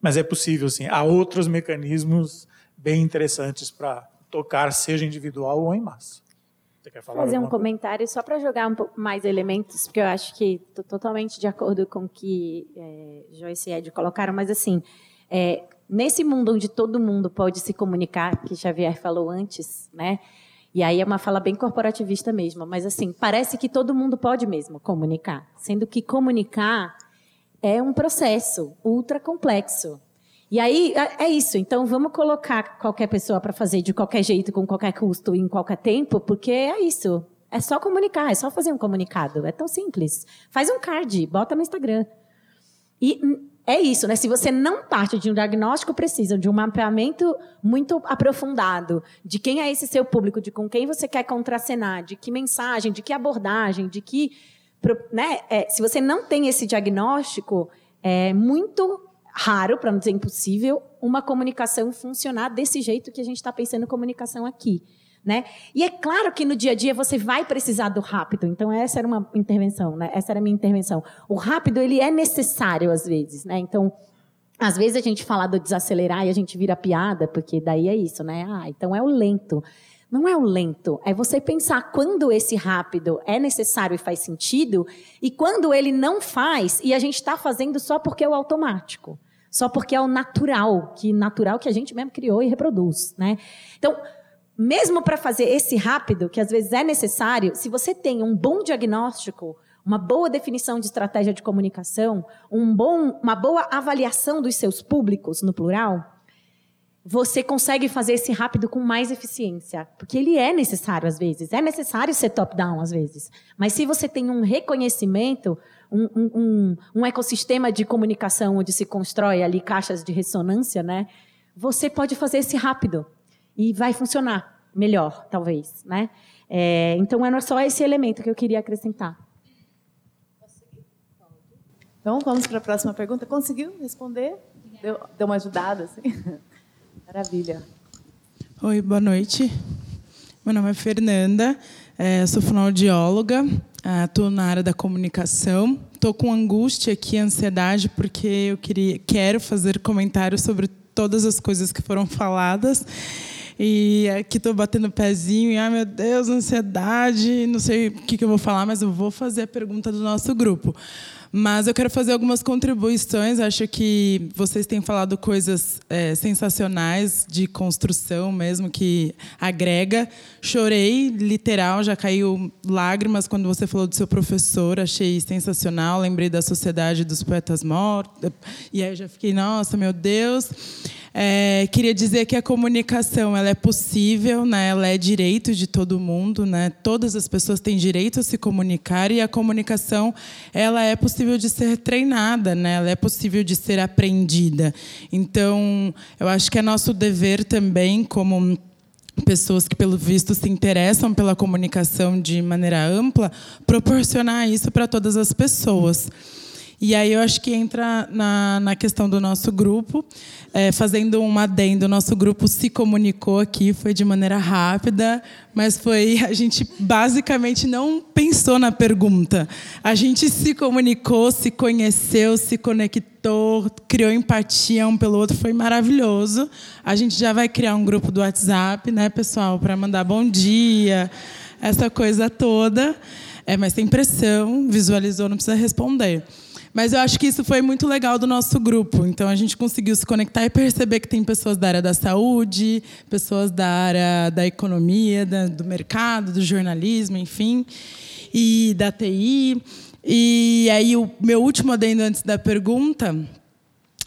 Mas é possível, sim. Há outros mecanismos bem interessantes para tocar, seja individual ou em massa. Você quer falar fazer um comentário só para jogar um pouco mais elementos, porque eu acho que estou totalmente de acordo com o que é, Joyce e Ed colocaram, mas assim, é, nesse mundo onde todo mundo pode se comunicar, que Xavier falou antes, né? E aí é uma fala bem corporativista mesmo, mas assim, parece que todo mundo pode mesmo comunicar, sendo que comunicar é um processo ultra complexo. E aí é é isso. Então vamos colocar qualquer pessoa para fazer de qualquer jeito, com qualquer custo, em qualquer tempo, porque é isso. É só comunicar, é só fazer um comunicado. É tão simples. Faz um card, bota no Instagram. E hum, é isso, né? Se você não parte de um diagnóstico, precisa de um mapeamento muito aprofundado de quem é esse seu público, de com quem você quer contracenar, de que mensagem, de que abordagem, de que. Né? É, se você não tem esse diagnóstico, é muito raro, para não dizer impossível, uma comunicação funcionar desse jeito que a gente está pensando comunicação aqui. Né? E é claro que no dia a dia você vai precisar do rápido. Então essa era uma intervenção, né? Essa era a minha intervenção. O rápido ele é necessário às vezes, né? Então às vezes a gente fala do desacelerar e a gente vira piada, porque daí é isso, né? Ah, então é o lento. Não é o lento, é você pensar quando esse rápido é necessário e faz sentido e quando ele não faz e a gente está fazendo só porque é o automático, só porque é o natural, que natural que a gente mesmo criou e reproduz, né? Então, mesmo para fazer esse rápido, que às vezes é necessário, se você tem um bom diagnóstico, uma boa definição de estratégia de comunicação, um bom, uma boa avaliação dos seus públicos, no plural, você consegue fazer esse rápido com mais eficiência. Porque ele é necessário às vezes. É necessário ser top-down às vezes. Mas se você tem um reconhecimento, um, um, um, ecossistema de comunicação onde se constrói ali caixas de ressonância, né? Você pode fazer esse rápido. E vai funcionar melhor, talvez. Né? É, então, era só esse elemento que eu queria acrescentar. Então, vamos para a próxima pergunta. Conseguiu responder? Deu, deu uma ajudada? Assim? Maravilha. Oi, boa noite. Meu nome é Fernanda, é, sou fonoaudióloga, estou na área da comunicação. Estou com angústia aqui, ansiedade, porque eu queria, quero fazer comentários sobre todas as coisas que foram faladas. E aqui estou batendo pezinho, e ai meu Deus, ansiedade, não sei o que, que eu vou falar, mas eu vou fazer a pergunta do nosso grupo. Mas eu quero fazer algumas contribuições. Acho que vocês têm falado coisas é, sensacionais de construção mesmo, que agrega. Chorei, literal, já caiu lágrimas quando você falou do seu professor. Achei sensacional. Lembrei da Sociedade dos Poetas Mortos. E aí já fiquei, nossa, meu Deus. É, queria dizer que a comunicação ela é possível, né? ela é direito de todo mundo, né? todas as pessoas têm direito a se comunicar e a comunicação ela é possível de ser treinada, né? ela é possível de ser aprendida. Então, eu acho que é nosso dever também, como pessoas que, pelo visto, se interessam pela comunicação de maneira ampla, proporcionar isso para todas as pessoas. E aí eu acho que entra na, na questão do nosso grupo, é, fazendo um adendo, o nosso grupo se comunicou aqui, foi de maneira rápida, mas foi a gente basicamente não pensou na pergunta. A gente se comunicou, se conheceu, se conectou, criou empatia um pelo outro, foi maravilhoso. A gente já vai criar um grupo do WhatsApp, né, pessoal, para mandar bom dia, essa coisa toda. É, mas tem pressão, visualizou, não precisa responder. Mas eu acho que isso foi muito legal do nosso grupo. Então a gente conseguiu se conectar e perceber que tem pessoas da área da saúde, pessoas da área da economia, da, do mercado, do jornalismo, enfim, e da TI. E aí o meu último adendo antes da pergunta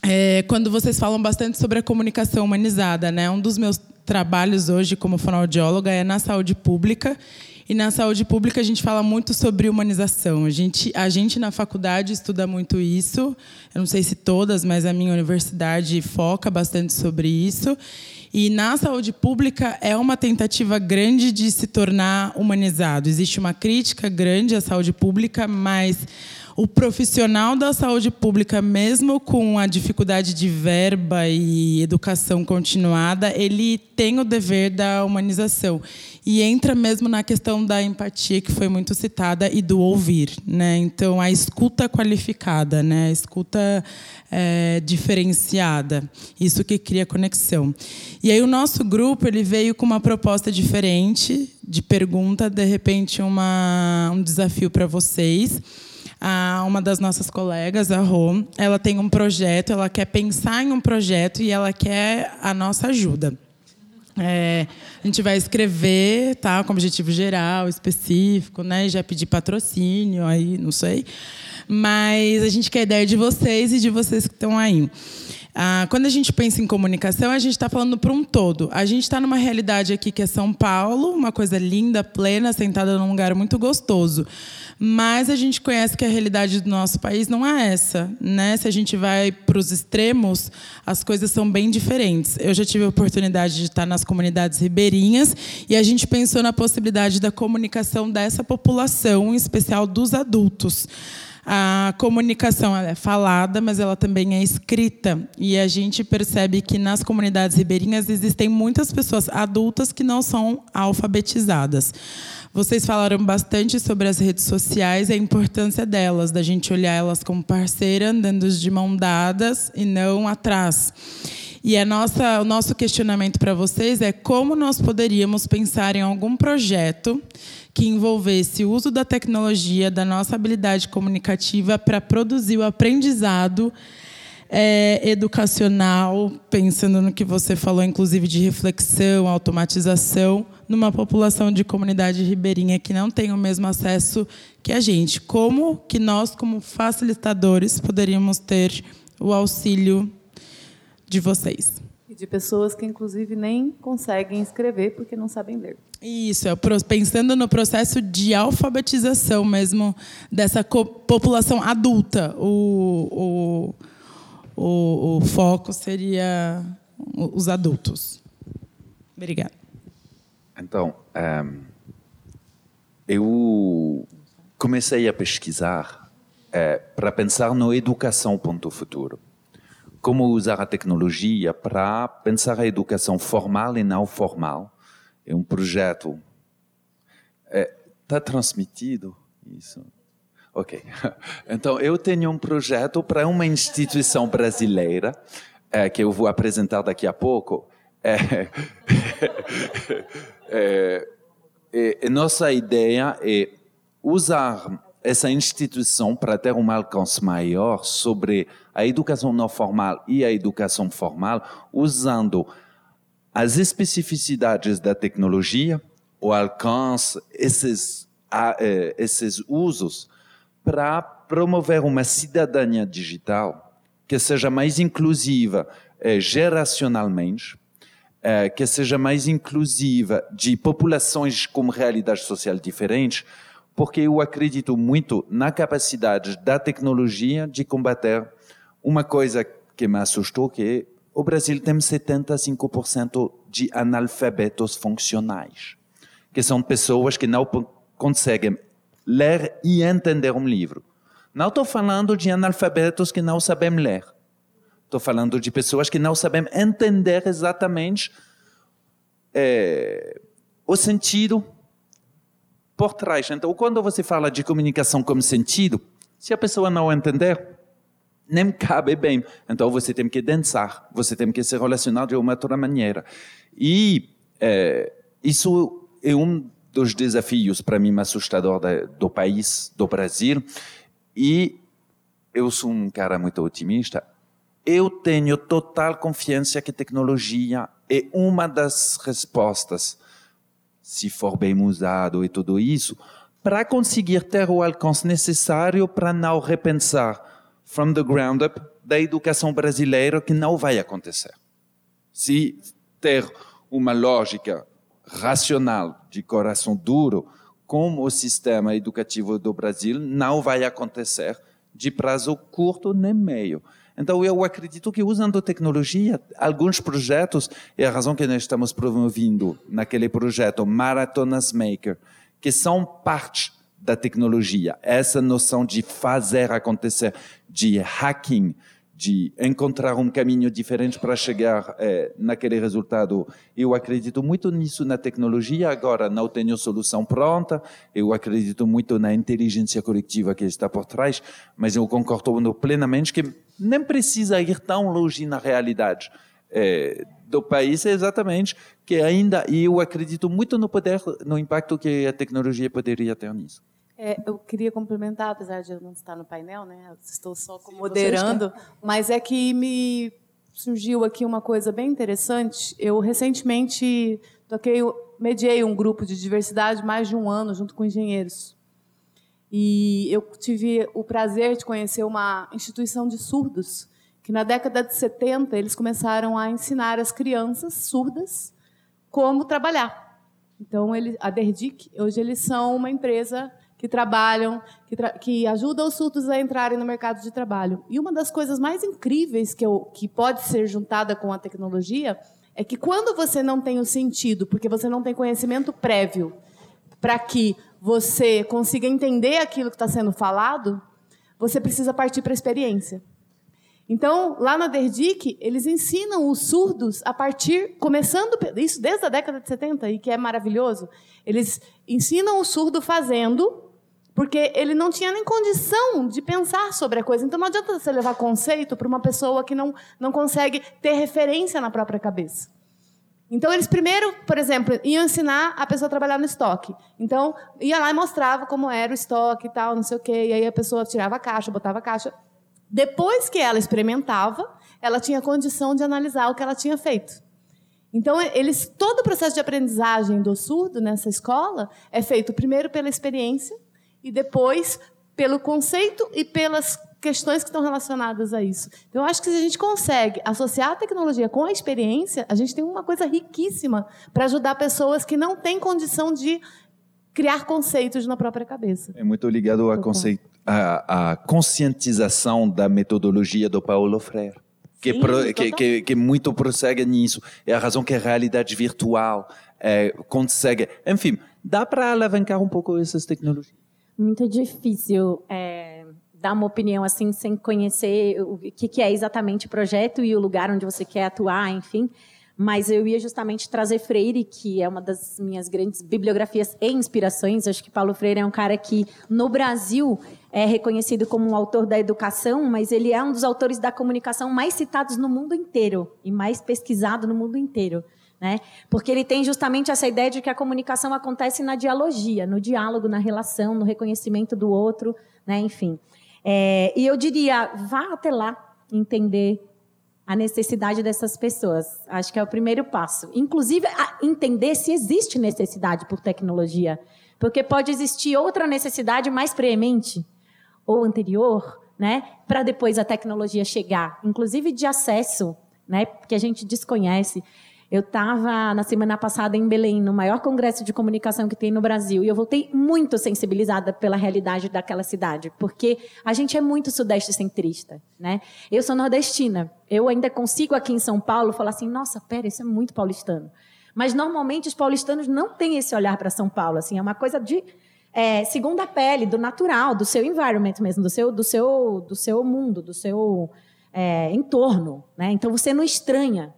é quando vocês falam bastante sobre a comunicação humanizada, né? Um dos meus trabalhos hoje como fonoaudióloga é na saúde pública e na saúde pública a gente fala muito sobre humanização. A gente, a gente na faculdade estuda muito isso. Eu não sei se todas, mas a minha universidade foca bastante sobre isso. E na saúde pública é uma tentativa grande de se tornar humanizado. Existe uma crítica grande à saúde pública, mas o profissional da saúde pública, mesmo com a dificuldade de verba e educação continuada, ele tem o dever da humanização. E entra mesmo na questão da empatia, que foi muito citada, e do ouvir. Né? Então, a escuta qualificada, né? a escuta é, diferenciada. Isso que cria conexão. E aí, o nosso grupo ele veio com uma proposta diferente de pergunta, de repente, uma, um desafio para vocês a uma das nossas colegas, a Rô, ela tem um projeto, ela quer pensar em um projeto e ela quer a nossa ajuda. É, a gente vai escrever, tá, com objetivo geral, específico, né? Já pedir patrocínio, aí não sei. Mas a gente quer a ideia de vocês e de vocês que estão aí. Ah, quando a gente pensa em comunicação, a gente está falando para um todo. A gente está numa realidade aqui que é São Paulo, uma coisa linda, plena, sentada num lugar muito gostoso. Mas a gente conhece que a realidade do nosso país não é essa. Né? Se a gente vai para os extremos, as coisas são bem diferentes. Eu já tive a oportunidade de estar nas comunidades ribeirinhas e a gente pensou na possibilidade da comunicação dessa população, em especial dos adultos. A comunicação é falada, mas ela também é escrita. E a gente percebe que nas comunidades ribeirinhas existem muitas pessoas adultas que não são alfabetizadas. Vocês falaram bastante sobre as redes sociais e a importância delas, da gente olhar elas como parceira, andando de mão dadas e não atrás. E a nossa, o nosso questionamento para vocês é como nós poderíamos pensar em algum projeto que envolvesse o uso da tecnologia, da nossa habilidade comunicativa para produzir o aprendizado é, educacional, pensando no que você falou, inclusive de reflexão, automatização, numa população de comunidade ribeirinha que não tem o mesmo acesso que a gente. Como que nós, como facilitadores, poderíamos ter o auxílio de vocês? De pessoas que, inclusive, nem conseguem escrever porque não sabem ler. Isso, é pensando no processo de alfabetização mesmo dessa população adulta. O, o, o, o foco seria os adultos. Obrigada. Então, um, ehm, eu comecei a pesquisar é, para pensar no educação ponto futuro. Como usar a tecnologia para pensar a educação formal e não formal. É um projeto. Está é, tá transmitido isso? Ok. Então, eu tenho um projeto para uma instituição brasileira, é, que eu vou apresentar daqui a pouco. É, é, é, nossa ideia é usar essa instituição para ter um alcance maior sobre a educação não formal e a educação formal, usando as especificidades da tecnologia, o alcance, esses, é, esses usos, para promover uma cidadania digital que seja mais inclusiva é, geracionalmente, é, que seja mais inclusiva de populações com realidade social diferentes, porque eu acredito muito na capacidade da tecnologia de combater uma coisa que me assustou, que o Brasil tem 75% de analfabetos funcionais, que são pessoas que não conseguem ler e entender um livro. Não estou falando de analfabetos que não sabem ler. Estou falando de pessoas que não sabem entender exatamente é, o sentido por trás. Então, quando você fala de comunicação como sentido, se a pessoa não entender, nem cabe bem. Então, você tem que dançar, você tem que se relacionar de uma outra maneira. E é, isso é um dos desafios, para mim, assustador do país, do Brasil. E eu sou um cara muito otimista eu tenho total confiança que tecnologia é uma das respostas, se for bem usado e tudo isso, para conseguir ter o alcance necessário para não repensar from the ground up da educação brasileira que não vai acontecer. Se ter uma lógica racional de coração duro como o sistema educativo do Brasil não vai acontecer de prazo curto nem meio. Então, eu acredito que usando tecnologia, alguns projetos, é a razão que nós estamos promovendo naquele projeto Maratonas Maker, que são parte da tecnologia, essa noção de fazer acontecer, de hacking, de encontrar um caminho diferente para chegar é, naquele resultado. Eu acredito muito nisso na tecnologia. Agora não tenho solução pronta. Eu acredito muito na inteligência coletiva que está por trás, mas eu concordo plenamente que nem precisa ir tão longe na realidade. É, do país é exatamente que ainda e eu acredito muito no poder no impacto que a tecnologia poderia ter nisso é, eu queria complementar, apesar de eu não estar no painel, né? estou só moderando, mas é que me surgiu aqui uma coisa bem interessante. Eu recentemente toquei, mediei um grupo de diversidade mais de um ano junto com engenheiros. E eu tive o prazer de conhecer uma instituição de surdos que na década de 70 eles começaram a ensinar as crianças surdas como trabalhar. Então, ele, a Derdic, hoje eles são uma empresa que trabalham, que, tra que ajudam os surdos a entrarem no mercado de trabalho. E uma das coisas mais incríveis que, eu, que pode ser juntada com a tecnologia é que quando você não tem o sentido, porque você não tem conhecimento prévio para que você consiga entender aquilo que está sendo falado, você precisa partir para a experiência. Então, lá na Derdic, eles ensinam os surdos a partir, começando, isso desde a década de 70, e que é maravilhoso, eles ensinam o surdo fazendo, porque ele não tinha nem condição de pensar sobre a coisa. Então não adianta você levar conceito para uma pessoa que não, não consegue ter referência na própria cabeça. Então eles primeiro, por exemplo, iam ensinar a pessoa a trabalhar no estoque. Então ia lá e mostrava como era o estoque e tal, não sei o quê. E aí a pessoa tirava a caixa, botava a caixa. Depois que ela experimentava, ela tinha condição de analisar o que ela tinha feito. Então, eles, todo o processo de aprendizagem do surdo nessa escola é feito primeiro pela experiência e depois pelo conceito e pelas questões que estão relacionadas a isso. Então, eu acho que se a gente consegue associar a tecnologia com a experiência, a gente tem uma coisa riquíssima para ajudar pessoas que não têm condição de criar conceitos na própria cabeça. É muito ligado à, conceito, à, à conscientização da metodologia do Paulo Freire. Que, Sim, pro, que, que, que muito prossegue nisso. É a razão que a realidade virtual é, consegue. Enfim, dá para alavancar um pouco essas tecnologias. Muito difícil é, dar uma opinião assim sem conhecer o que, que é exatamente o projeto e o lugar onde você quer atuar, enfim. Mas eu ia justamente trazer Freire, que é uma das minhas grandes bibliografias e inspirações. Acho que Paulo Freire é um cara que, no Brasil, é reconhecido como um autor da educação, mas ele é um dos autores da comunicação mais citados no mundo inteiro e mais pesquisado no mundo inteiro. Né? Porque ele tem justamente essa ideia de que a comunicação acontece na dialogia, no diálogo, na relação, no reconhecimento do outro, né? enfim. É, e eu diria, vá até lá entender a necessidade dessas pessoas. Acho que é o primeiro passo. Inclusive, entender se existe necessidade por tecnologia. Porque pode existir outra necessidade mais preemente ou anterior, né, para depois a tecnologia chegar, inclusive de acesso, né, que a gente desconhece. Eu estava na semana passada em Belém, no maior congresso de comunicação que tem no Brasil, e eu voltei muito sensibilizada pela realidade daquela cidade, porque a gente é muito sudeste centrista, né? Eu sou nordestina. Eu ainda consigo aqui em São Paulo falar assim: "Nossa, pera, isso é muito paulistano". Mas normalmente os paulistanos não têm esse olhar para São Paulo, assim, é uma coisa de é, segunda pele, do natural, do seu environment mesmo, do seu, do seu, do seu mundo, do seu é, entorno, né? Então você não estranha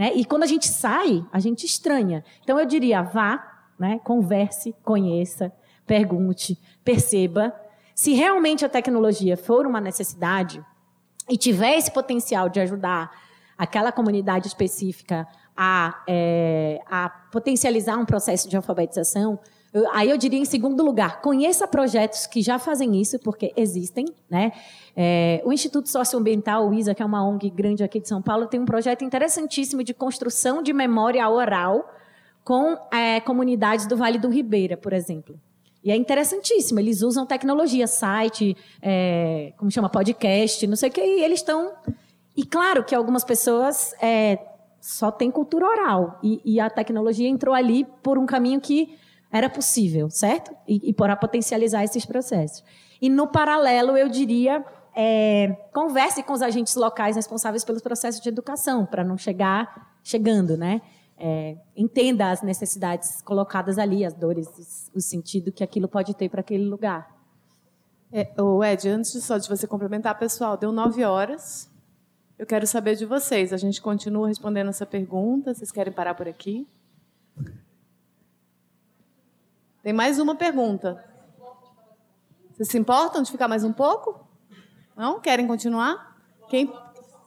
né? E quando a gente sai, a gente estranha. Então eu diria, vá, né? converse, conheça, pergunte, perceba. Se realmente a tecnologia for uma necessidade e tiver esse potencial de ajudar aquela comunidade específica a, é, a potencializar um processo de alfabetização, aí eu diria, em segundo lugar, conheça projetos que já fazem isso, porque existem. Né? É, o Instituto Socioambiental, o ISA, que é uma ONG grande aqui de São Paulo, tem um projeto interessantíssimo de construção de memória oral com é, comunidades do Vale do Ribeira, por exemplo. E é interessantíssimo. Eles usam tecnologia, site, é, como chama, podcast, não sei o que, e eles estão. E claro que algumas pessoas é, só têm cultura oral. E, e, a tecnologia entrou ali por um caminho que era possível, certo? E, e para potencializar esses processos. E no paralelo, eu diria, é, converse com os agentes locais responsáveis pelos processos de educação, para não chegar chegando, né? É, entenda as necessidades colocadas ali, as dores, o sentido que aquilo pode ter para aquele lugar. É, o Ed, antes só de você complementar, pessoal, deu nove horas. Eu quero saber de vocês. A gente continua respondendo essa pergunta. Vocês querem parar por aqui? Tem mais uma pergunta. Vocês se importam de ficar mais um pouco? Não? Querem continuar? Quem,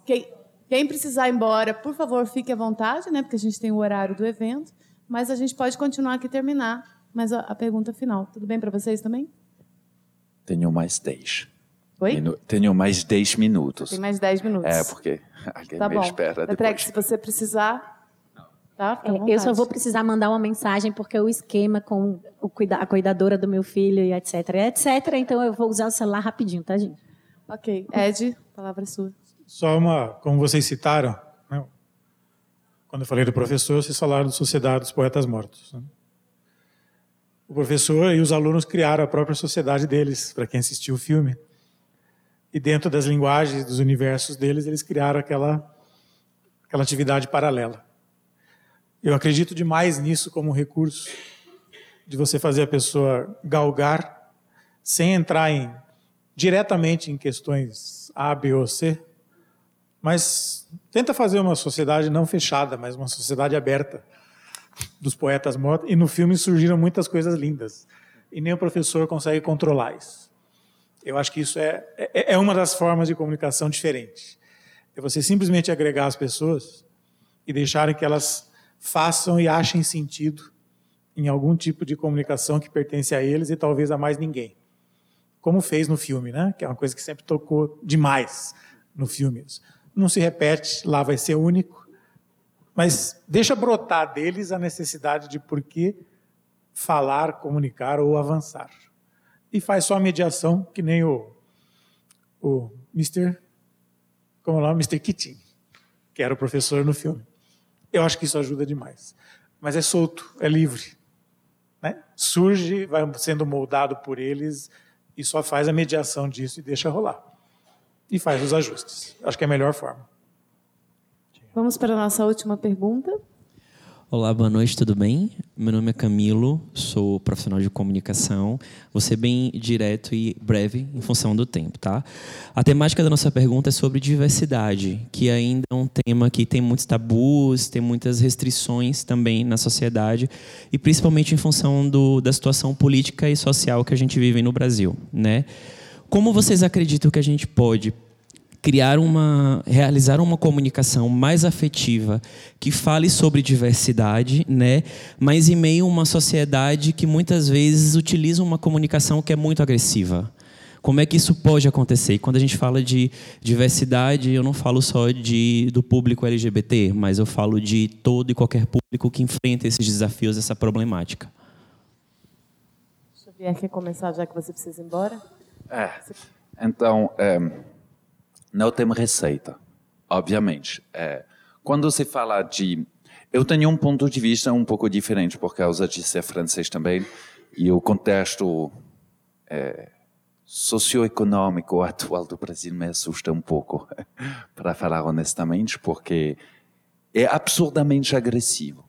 quem, quem precisar ir embora, por favor, fique à vontade, né? Porque a gente tem o horário do evento. Mas a gente pode continuar aqui e terminar. Mas a, a pergunta final. Tudo bem para vocês também? Tenho mais 10. Oi? Minu- Tenho mais 10 minutos. Tem mais 10 minutos. É, porque alguém Tá me bom. espera depois. se você precisar, tá? Fica à É, eu só vou precisar mandar uma mensagem porque o esquema com o cuida- a cuidadora do meu filho e etc, etc. Então eu vou usar o celular rapidinho, tá, gente? Ok. Ed, a palavra é sua. Só uma, como vocês citaram, né? quando eu falei do professor, vocês falaram da Sociedade dos Poetas Mortos. né? O professor e os alunos criaram a própria sociedade deles, para quem assistiu o filme. E dentro das linguagens, dos universos deles, eles criaram aquela, aquela atividade paralela. Eu acredito demais nisso como recurso de você fazer a pessoa galgar sem entrar em diretamente em questões A, B ou C, mas tenta fazer uma sociedade não fechada, mas uma sociedade aberta dos poetas mortos. E no filme surgiram muitas coisas lindas. E nem o professor consegue controlar isso. Eu acho que isso é, é, é uma das formas de comunicação diferente. É você simplesmente agregar as pessoas e deixarem que elas façam e achem sentido em algum tipo de comunicação que pertence a eles e talvez a mais ninguém. como fez no filme, né? que é uma coisa que sempre tocou demais no filme. Não se repete, lá vai ser único, mas deixa brotar deles a necessidade de por que falar, comunicar ou avançar. E faz só a mediação, que nem o, o Mr. Como é o nome? Mr. Que era o professor no filme. Eu acho que isso ajuda demais. Mas é solto, é livre. Né? Surge, vai sendo moldado por eles e só faz a mediação disso e deixa rolar. E faz os ajustes. Acho que é a melhor forma. Vamos para a nossa última pergunta. Olá, boa noite, tudo bem? Meu nome é Camilo, sou profissional de comunicação. Vou ser bem direto e breve em função do tempo, tá? A temática da nossa pergunta é sobre diversidade, que ainda é um tema que tem muitos tabus, tem muitas restrições também na sociedade, e principalmente em função do, da situação política e social que a gente vive no Brasil, né? Como vocês acreditam que a gente pode criar uma, realizar uma comunicação mais afetiva que fale sobre diversidade, né? Mas em meio a uma sociedade que muitas vezes utiliza uma comunicação que é muito agressiva. Como é que isso pode acontecer? E quando a gente fala de diversidade, eu não falo só de, do público LGBT, mas eu falo de todo e qualquer público que enfrenta esses desafios, essa problemática. Xavier, quer começar já que você precisa ir embora? É. Então, é, não tem receita, obviamente. É, quando se fala de. Eu tenho um ponto de vista um pouco diferente por causa de ser francês também e o contexto é, socioeconômico atual do Brasil me assusta um pouco, para falar honestamente, porque é absurdamente agressivo.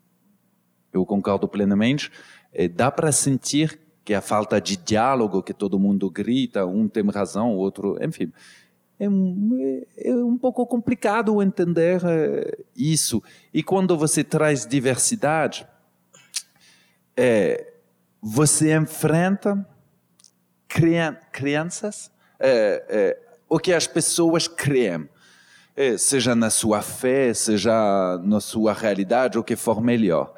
Eu concordo plenamente. É, dá para sentir que a falta de diálogo, que todo mundo grita, um tem razão, o outro, enfim é, é um pouco complicado entender é, isso. E quando você traz diversidade, é, você enfrenta crianças, é, o que as pessoas creem, seja na sua fé, seja na sua realidade, o que for melhor.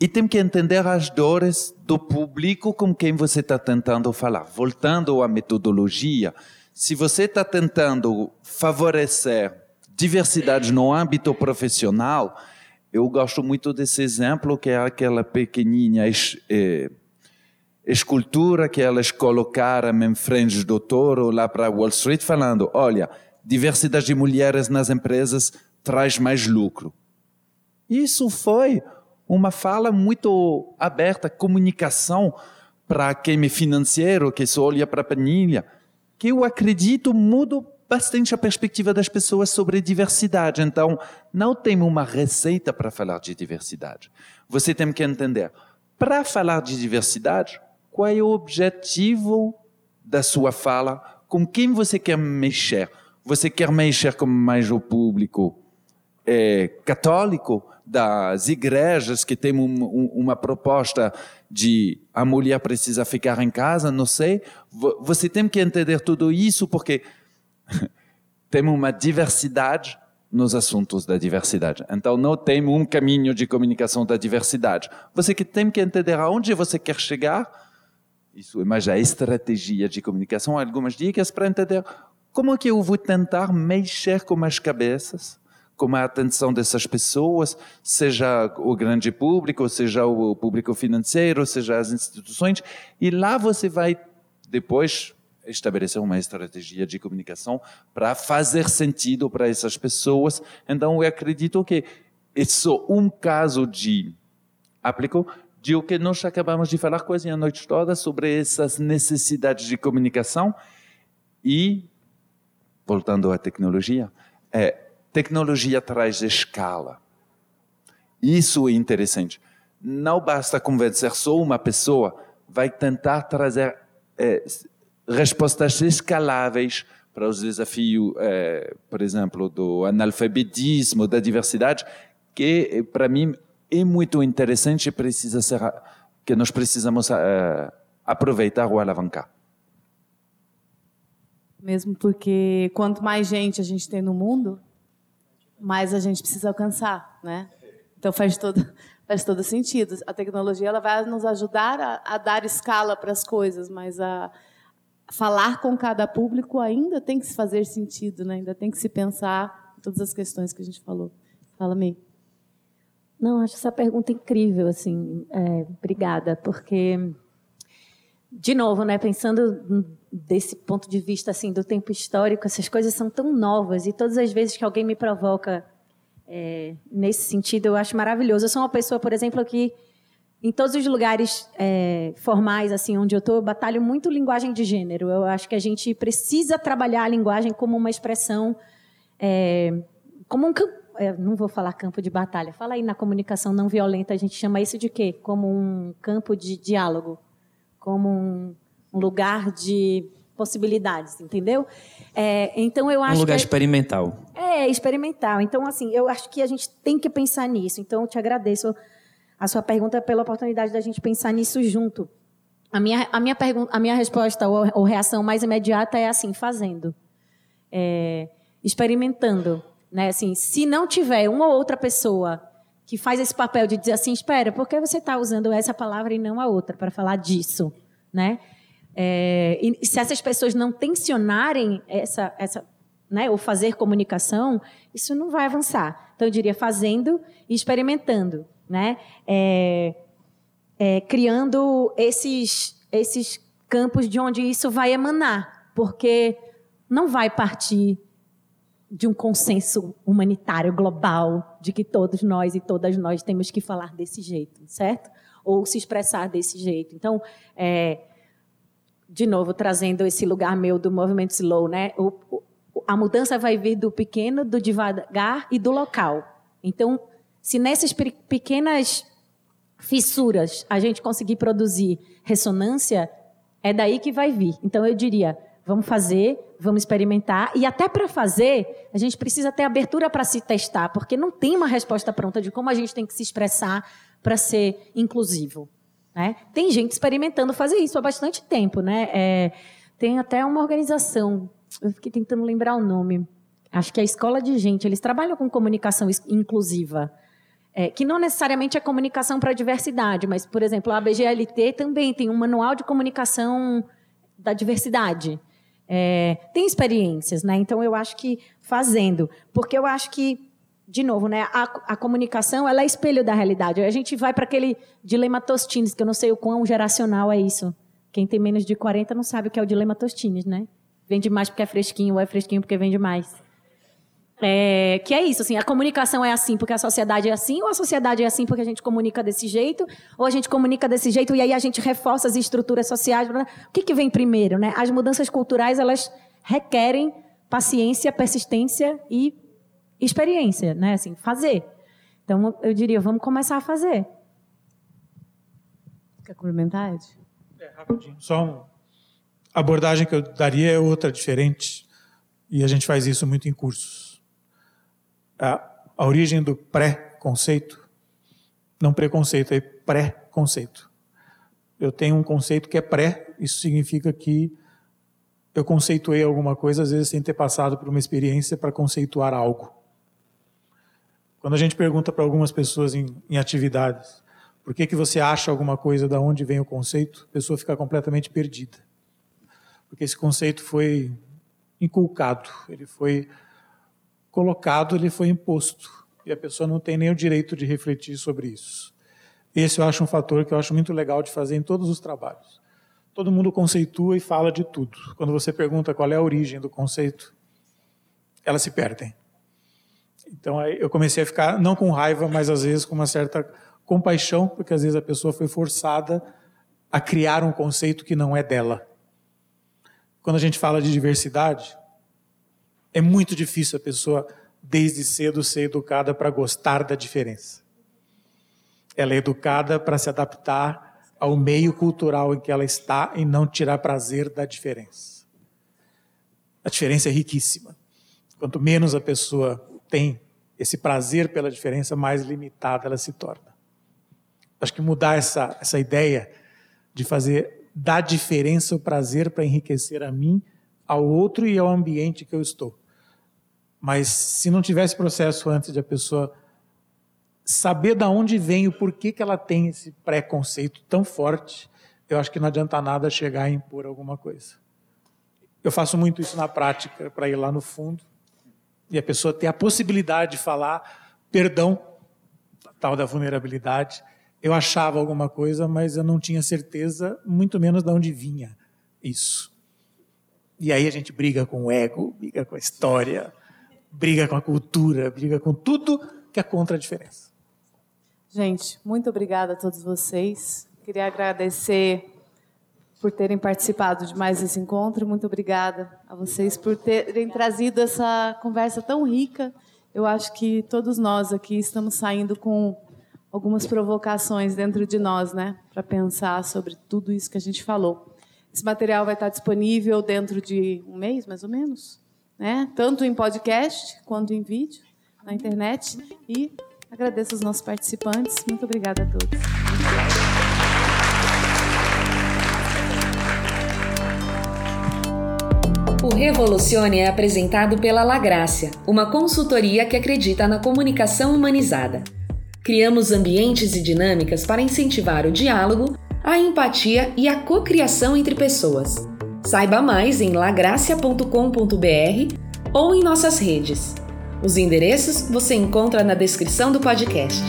E tem que entender as dores do público com quem você está tentando falar. Voltando à metodologia, se você está tentando favorecer diversidade no âmbito profissional, eu gosto muito desse exemplo, que é aquela pequenina é, escultura que elas colocaram em frente do touro lá para Wall Street, falando: olha, diversidade de mulheres nas empresas traz mais lucro. Isso foi uma fala muito aberta, comunicação para quem é financeiro, que só olha para a planilha que eu acredito muda bastante a perspectiva das pessoas sobre diversidade. Então, não tem uma receita para falar de diversidade. Você tem que entender, para falar de diversidade, qual é o objetivo da sua fala, com quem você quer mexer. Você quer mexer com mais o público é, católico das igrejas que tem um, um, uma proposta de a mulher precisa ficar em casa, não sei. Você tem que entender tudo isso porque tem uma diversidade nos assuntos da diversidade. Então não tem um caminho de comunicação da diversidade. Você que tem que entender aonde você quer chegar. Isso é mais a estratégia de comunicação, algumas dicas para entender como é que eu vou tentar mexer com as cabeças com a atenção dessas pessoas, seja o grande público, seja o público financeiro, seja as instituições, e lá você vai depois estabelecer uma estratégia de comunicação para fazer sentido para essas pessoas. Então, eu acredito que é só um caso de aplico de o que nós acabamos de falar quase a noite toda sobre essas necessidades de comunicação e voltando à tecnologia, é, Tecnologia traz escala. Isso é interessante. Não basta convencer só uma pessoa, vai tentar trazer é, respostas escaláveis para os desafios, é, por exemplo, do analfabetismo, da diversidade, que para mim é muito interessante e precisa ser que nós precisamos é, aproveitar ou alavancar. Mesmo porque quanto mais gente a gente tem no mundo, mais a gente precisa alcançar, né? Então faz todo faz todo sentido. A tecnologia ela vai nos ajudar a, a dar escala para as coisas, mas a, falar com cada público ainda tem que se fazer sentido, né? ainda tem que se pensar em todas as questões que a gente falou. Fala, May. Não, acho essa pergunta incrível, assim, é, obrigada, porque, de novo, né, pensando desse ponto de vista, assim, do tempo histórico, essas coisas são tão novas, e todas as vezes que alguém me provoca é, nesse sentido, eu acho maravilhoso. Eu sou uma pessoa, por exemplo, que em todos os lugares é, formais, assim, onde eu estou, eu batalho muito linguagem de gênero. Eu acho que a gente precisa trabalhar a linguagem como uma expressão, é, como um é, não vou falar campo de batalha. Fala aí na comunicação não violenta, a gente chama isso de quê? Como um campo de diálogo, como um, um lugar de possibilidades, entendeu? É, então eu acho um lugar que, experimental. É experimental. Então assim, eu acho que a gente tem que pensar nisso. Então eu te agradeço a sua pergunta pela oportunidade da gente pensar nisso junto. A minha, a minha, pergunta, a minha resposta ou, ou reação mais imediata é assim, fazendo. É, experimentando. Né? Assim, se não tiver uma ou outra pessoa que faz esse papel de dizer assim, espera, por que você está usando essa palavra e não a outra para falar disso? Né? É, e se essas pessoas não tensionarem essa, essa né, ou fazer comunicação, isso não vai avançar. Então, eu diria fazendo e experimentando né? É, é, criando esses, esses campos de onde isso vai emanar, porque não vai partir de um consenso humanitário global de que todos nós e todas nós temos que falar desse jeito, certo? Ou se expressar desse jeito. Então, é, de novo, trazendo esse lugar meu do movimento slow, né? O, a mudança vai vir do pequeno, do devagar e do local. Então, se nessas pequenas fissuras a gente conseguir produzir ressonância, é daí que vai vir. Então eu diria, vamos fazer, vamos experimentar e até para fazer, a gente precisa ter abertura para se testar, porque não tem uma resposta pronta de como a gente tem que se expressar para ser inclusivo. Né? Tem gente experimentando fazer isso há bastante tempo, né? É, tem até uma organização, eu fiquei tentando lembrar o nome. Acho que é a Escola de Gente. Eles trabalham com comunicação inclusiva. É, que não necessariamente é comunicação para a diversidade, mas, por exemplo, a ABGLT também tem um manual de comunicação da diversidade. É, tem experiências, né? Então, eu acho que fazendo, porque eu acho que, de novo, né, a, a comunicação ela é espelho da realidade. A gente vai para aquele dilema Tostines, que eu não sei o quão geracional é isso. Quem tem menos de 40 não sabe o que é o dilema Tostines, né? Vende mais porque é fresquinho, ou é fresquinho porque vende mais. É, que é isso, assim, a comunicação é assim porque a sociedade é assim, ou a sociedade é assim porque a gente comunica desse jeito, ou a gente comunica desse jeito e aí a gente reforça as estruturas sociais. O que, que vem primeiro, né? As mudanças culturais, elas requerem paciência, persistência e experiência, né? Assim, fazer. Então, eu diria, vamos começar a fazer. Quer comentar, Ed? É, rapidinho. Só uma abordagem que eu daria é outra, diferente. E a gente faz isso muito em cursos a, a origem do pré-conceito, não preconceito, é pré-conceito. Eu tenho um conceito que é pré, isso significa que eu conceituei alguma coisa, às vezes sem ter passado por uma experiência para conceituar algo. Quando a gente pergunta para algumas pessoas em, em, atividades, por que, que você acha alguma coisa, da onde vem o conceito, a pessoa fica completamente perdida. Porque esse conceito foi inculcado, ele foi colocado, ele foi imposto. E a pessoa não tem nem o direito de refletir sobre isso. Esse eu acho um fator que eu acho muito legal de fazer em todos os trabalhos. Todo mundo conceitua e fala de tudo. Quando você pergunta qual é a origem do conceito, elas se perdem. Então eu comecei a ficar, não com raiva, mas às vezes com uma certa compaixão, porque às vezes a pessoa foi forçada a criar um conceito que não é dela. Quando a gente fala de diversidade, é muito difícil a pessoa, desde cedo, ser educada para gostar da diferença. Ela é educada para se adaptar ao meio cultural em que ela está e não tirar prazer da diferença. A diferença é riquíssima. Quanto menos a pessoa tem esse prazer pela diferença, mais limitada ela se torna. Acho que mudar essa, essa ideia de fazer da diferença o prazer para enriquecer a mim, ao outro e ao ambiente que eu estou. Mas se não tivesse processo antes de a pessoa saber da onde vem o porquê que ela tem esse preconceito tão forte, eu acho que não adianta nada chegar a impor alguma coisa. eu faço muito isso na prática, para ir lá no fundo e a pessoa ter a possibilidade de falar perdão, tal da vulnerabilidade. Eu achava alguma coisa, mas eu não tinha certeza, muito menos de onde vinha isso. E aí a gente briga com o ego, briga com a história, briga com a cultura, briga com tudo que é contra a diferença. Gente, muito obrigada a todos vocês. Queria agradecer por terem participado de mais esse encontro. Muito obrigada a vocês por terem trazido essa conversa tão rica. Eu acho que todos nós aqui estamos saindo com algumas provocações dentro de nós, né, para pensar sobre tudo isso que a gente falou. Esse material vai estar disponível dentro de um mês, mais ou menos, né? Tanto em podcast quanto em vídeo na internet. E agradeço os nossos participantes. Muito obrigada a todos. O Revolucione é apresentado pela Lagrácia, uma consultoria que acredita na comunicação humanizada. Criamos ambientes e dinâmicas para incentivar o diálogo, a empatia e a cocriação entre pessoas. Saiba mais em lagracia.com.br ou em nossas redes. Os endereços você encontra na descrição do podcast.